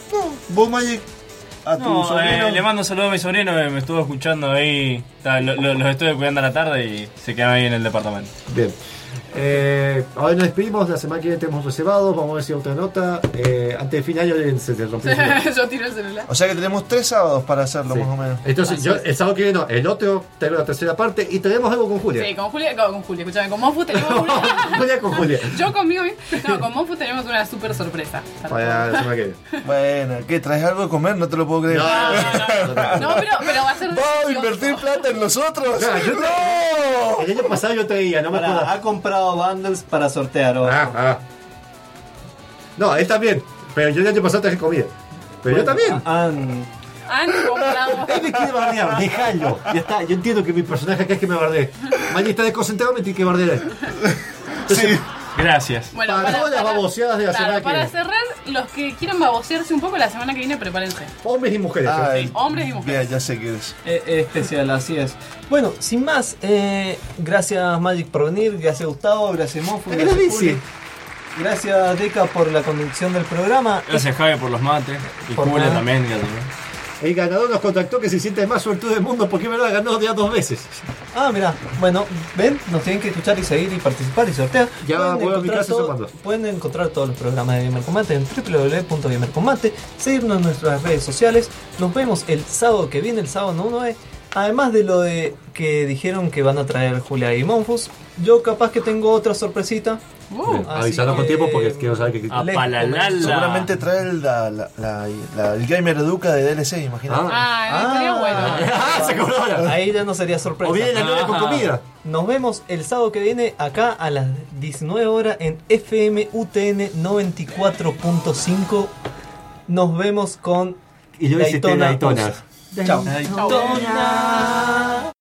Vos Magic. A tu No, sobrino. eh, le mando un saludo a mi sobrino que me estuvo escuchando ahí. Está, lo- lo- los estuve cuidando a la tarde y se quedaron ahí en el departamento. Bien. Eh, ahora nos despedimos, la semana que viene tenemos reservados, vamos a ver si hay otra nota. Eh, antes de fin de año se te rompió el celular. [laughs] Yo tiro el celular. O sea que tenemos tres sábados para hacerlo, Sí. más o menos. Entonces, yo, el sábado que viene, no, el otro, tengo la tercera parte y tenemos algo con Julia. Sí, con Julia, con, con Julia, escúchame, con Mofu tenemos [laughs] una... Julia con Julia. [laughs] Yo conmigo, no, con Mofu tenemos una super sorpresa. Para la semana que viene. Bueno, ¿qué? ¿Traes algo de comer? No te lo puedo creer. No, pero, pero va a ser ¡Va a invertir plata en nosotros! Claro, yo ¡No! El año pasado yo traía, no me acuerdo. ha comprado bundles para sortear. ojo. Ah, ah. No, él también. Pero yo el año pasado traje comida. Pero yo también. Han- Han comprado... Él me quiere bardear, déjalo. Ya está, yo entiendo que mi personaje acá es que me bardee. Mañana está desconcentrado, me tiene que bardear. Sí. Gracias. Bueno, Para todas las baboseadas de la claro, semana que para viene. cerrar, los que quieran babosearse un poco la semana que viene, prepárense. Hombres y mujeres. Ay, Hombres y mujeres. ya, ya sé qué es. eh, eh, especial, así es. Bueno, sin más, eh, gracias Magic por venir, gracias Gustavo, gracias Mofu, ¿Qué gracias? Juli. Gracias Deca por la conducción del programa. Gracias Javi por los mates. Y nada. también. que también. El ganador nos contactó que se siente más suertudo del mundo porque me lo ganó ya dos veces. Ah, mira, bueno, ven, nos tienen que escuchar y seguir y participar y sortear. Ya Pueden vuelvo a mi casa todo-. Pueden encontrar todos los programas de Gamer Combate en www.gamercombate, seguirnos en nuestras redes sociales. Nos vemos el sábado que viene, el sábado 9. Además de lo de que dijeron que van a traer Julia y Monfus, yo capaz que tengo otra sorpresita. Avisanos con tiempo porque quiero saber que. Ah. Seguramente trae la, la- la- la- el Gamer Educa de DLC, imagínate. Ah, estaría bueno. [laughs] ¡Ah! Se cobró. Ahí ya no sería sorpresa. O viene la nueve con Ajá. comida. Nos vemos el sábado que viene acá a las 19 horas en FM UTN 94.5. Nos vemos con Y yo hice Daytona Daytonas. Chao. Daytona. Daytona.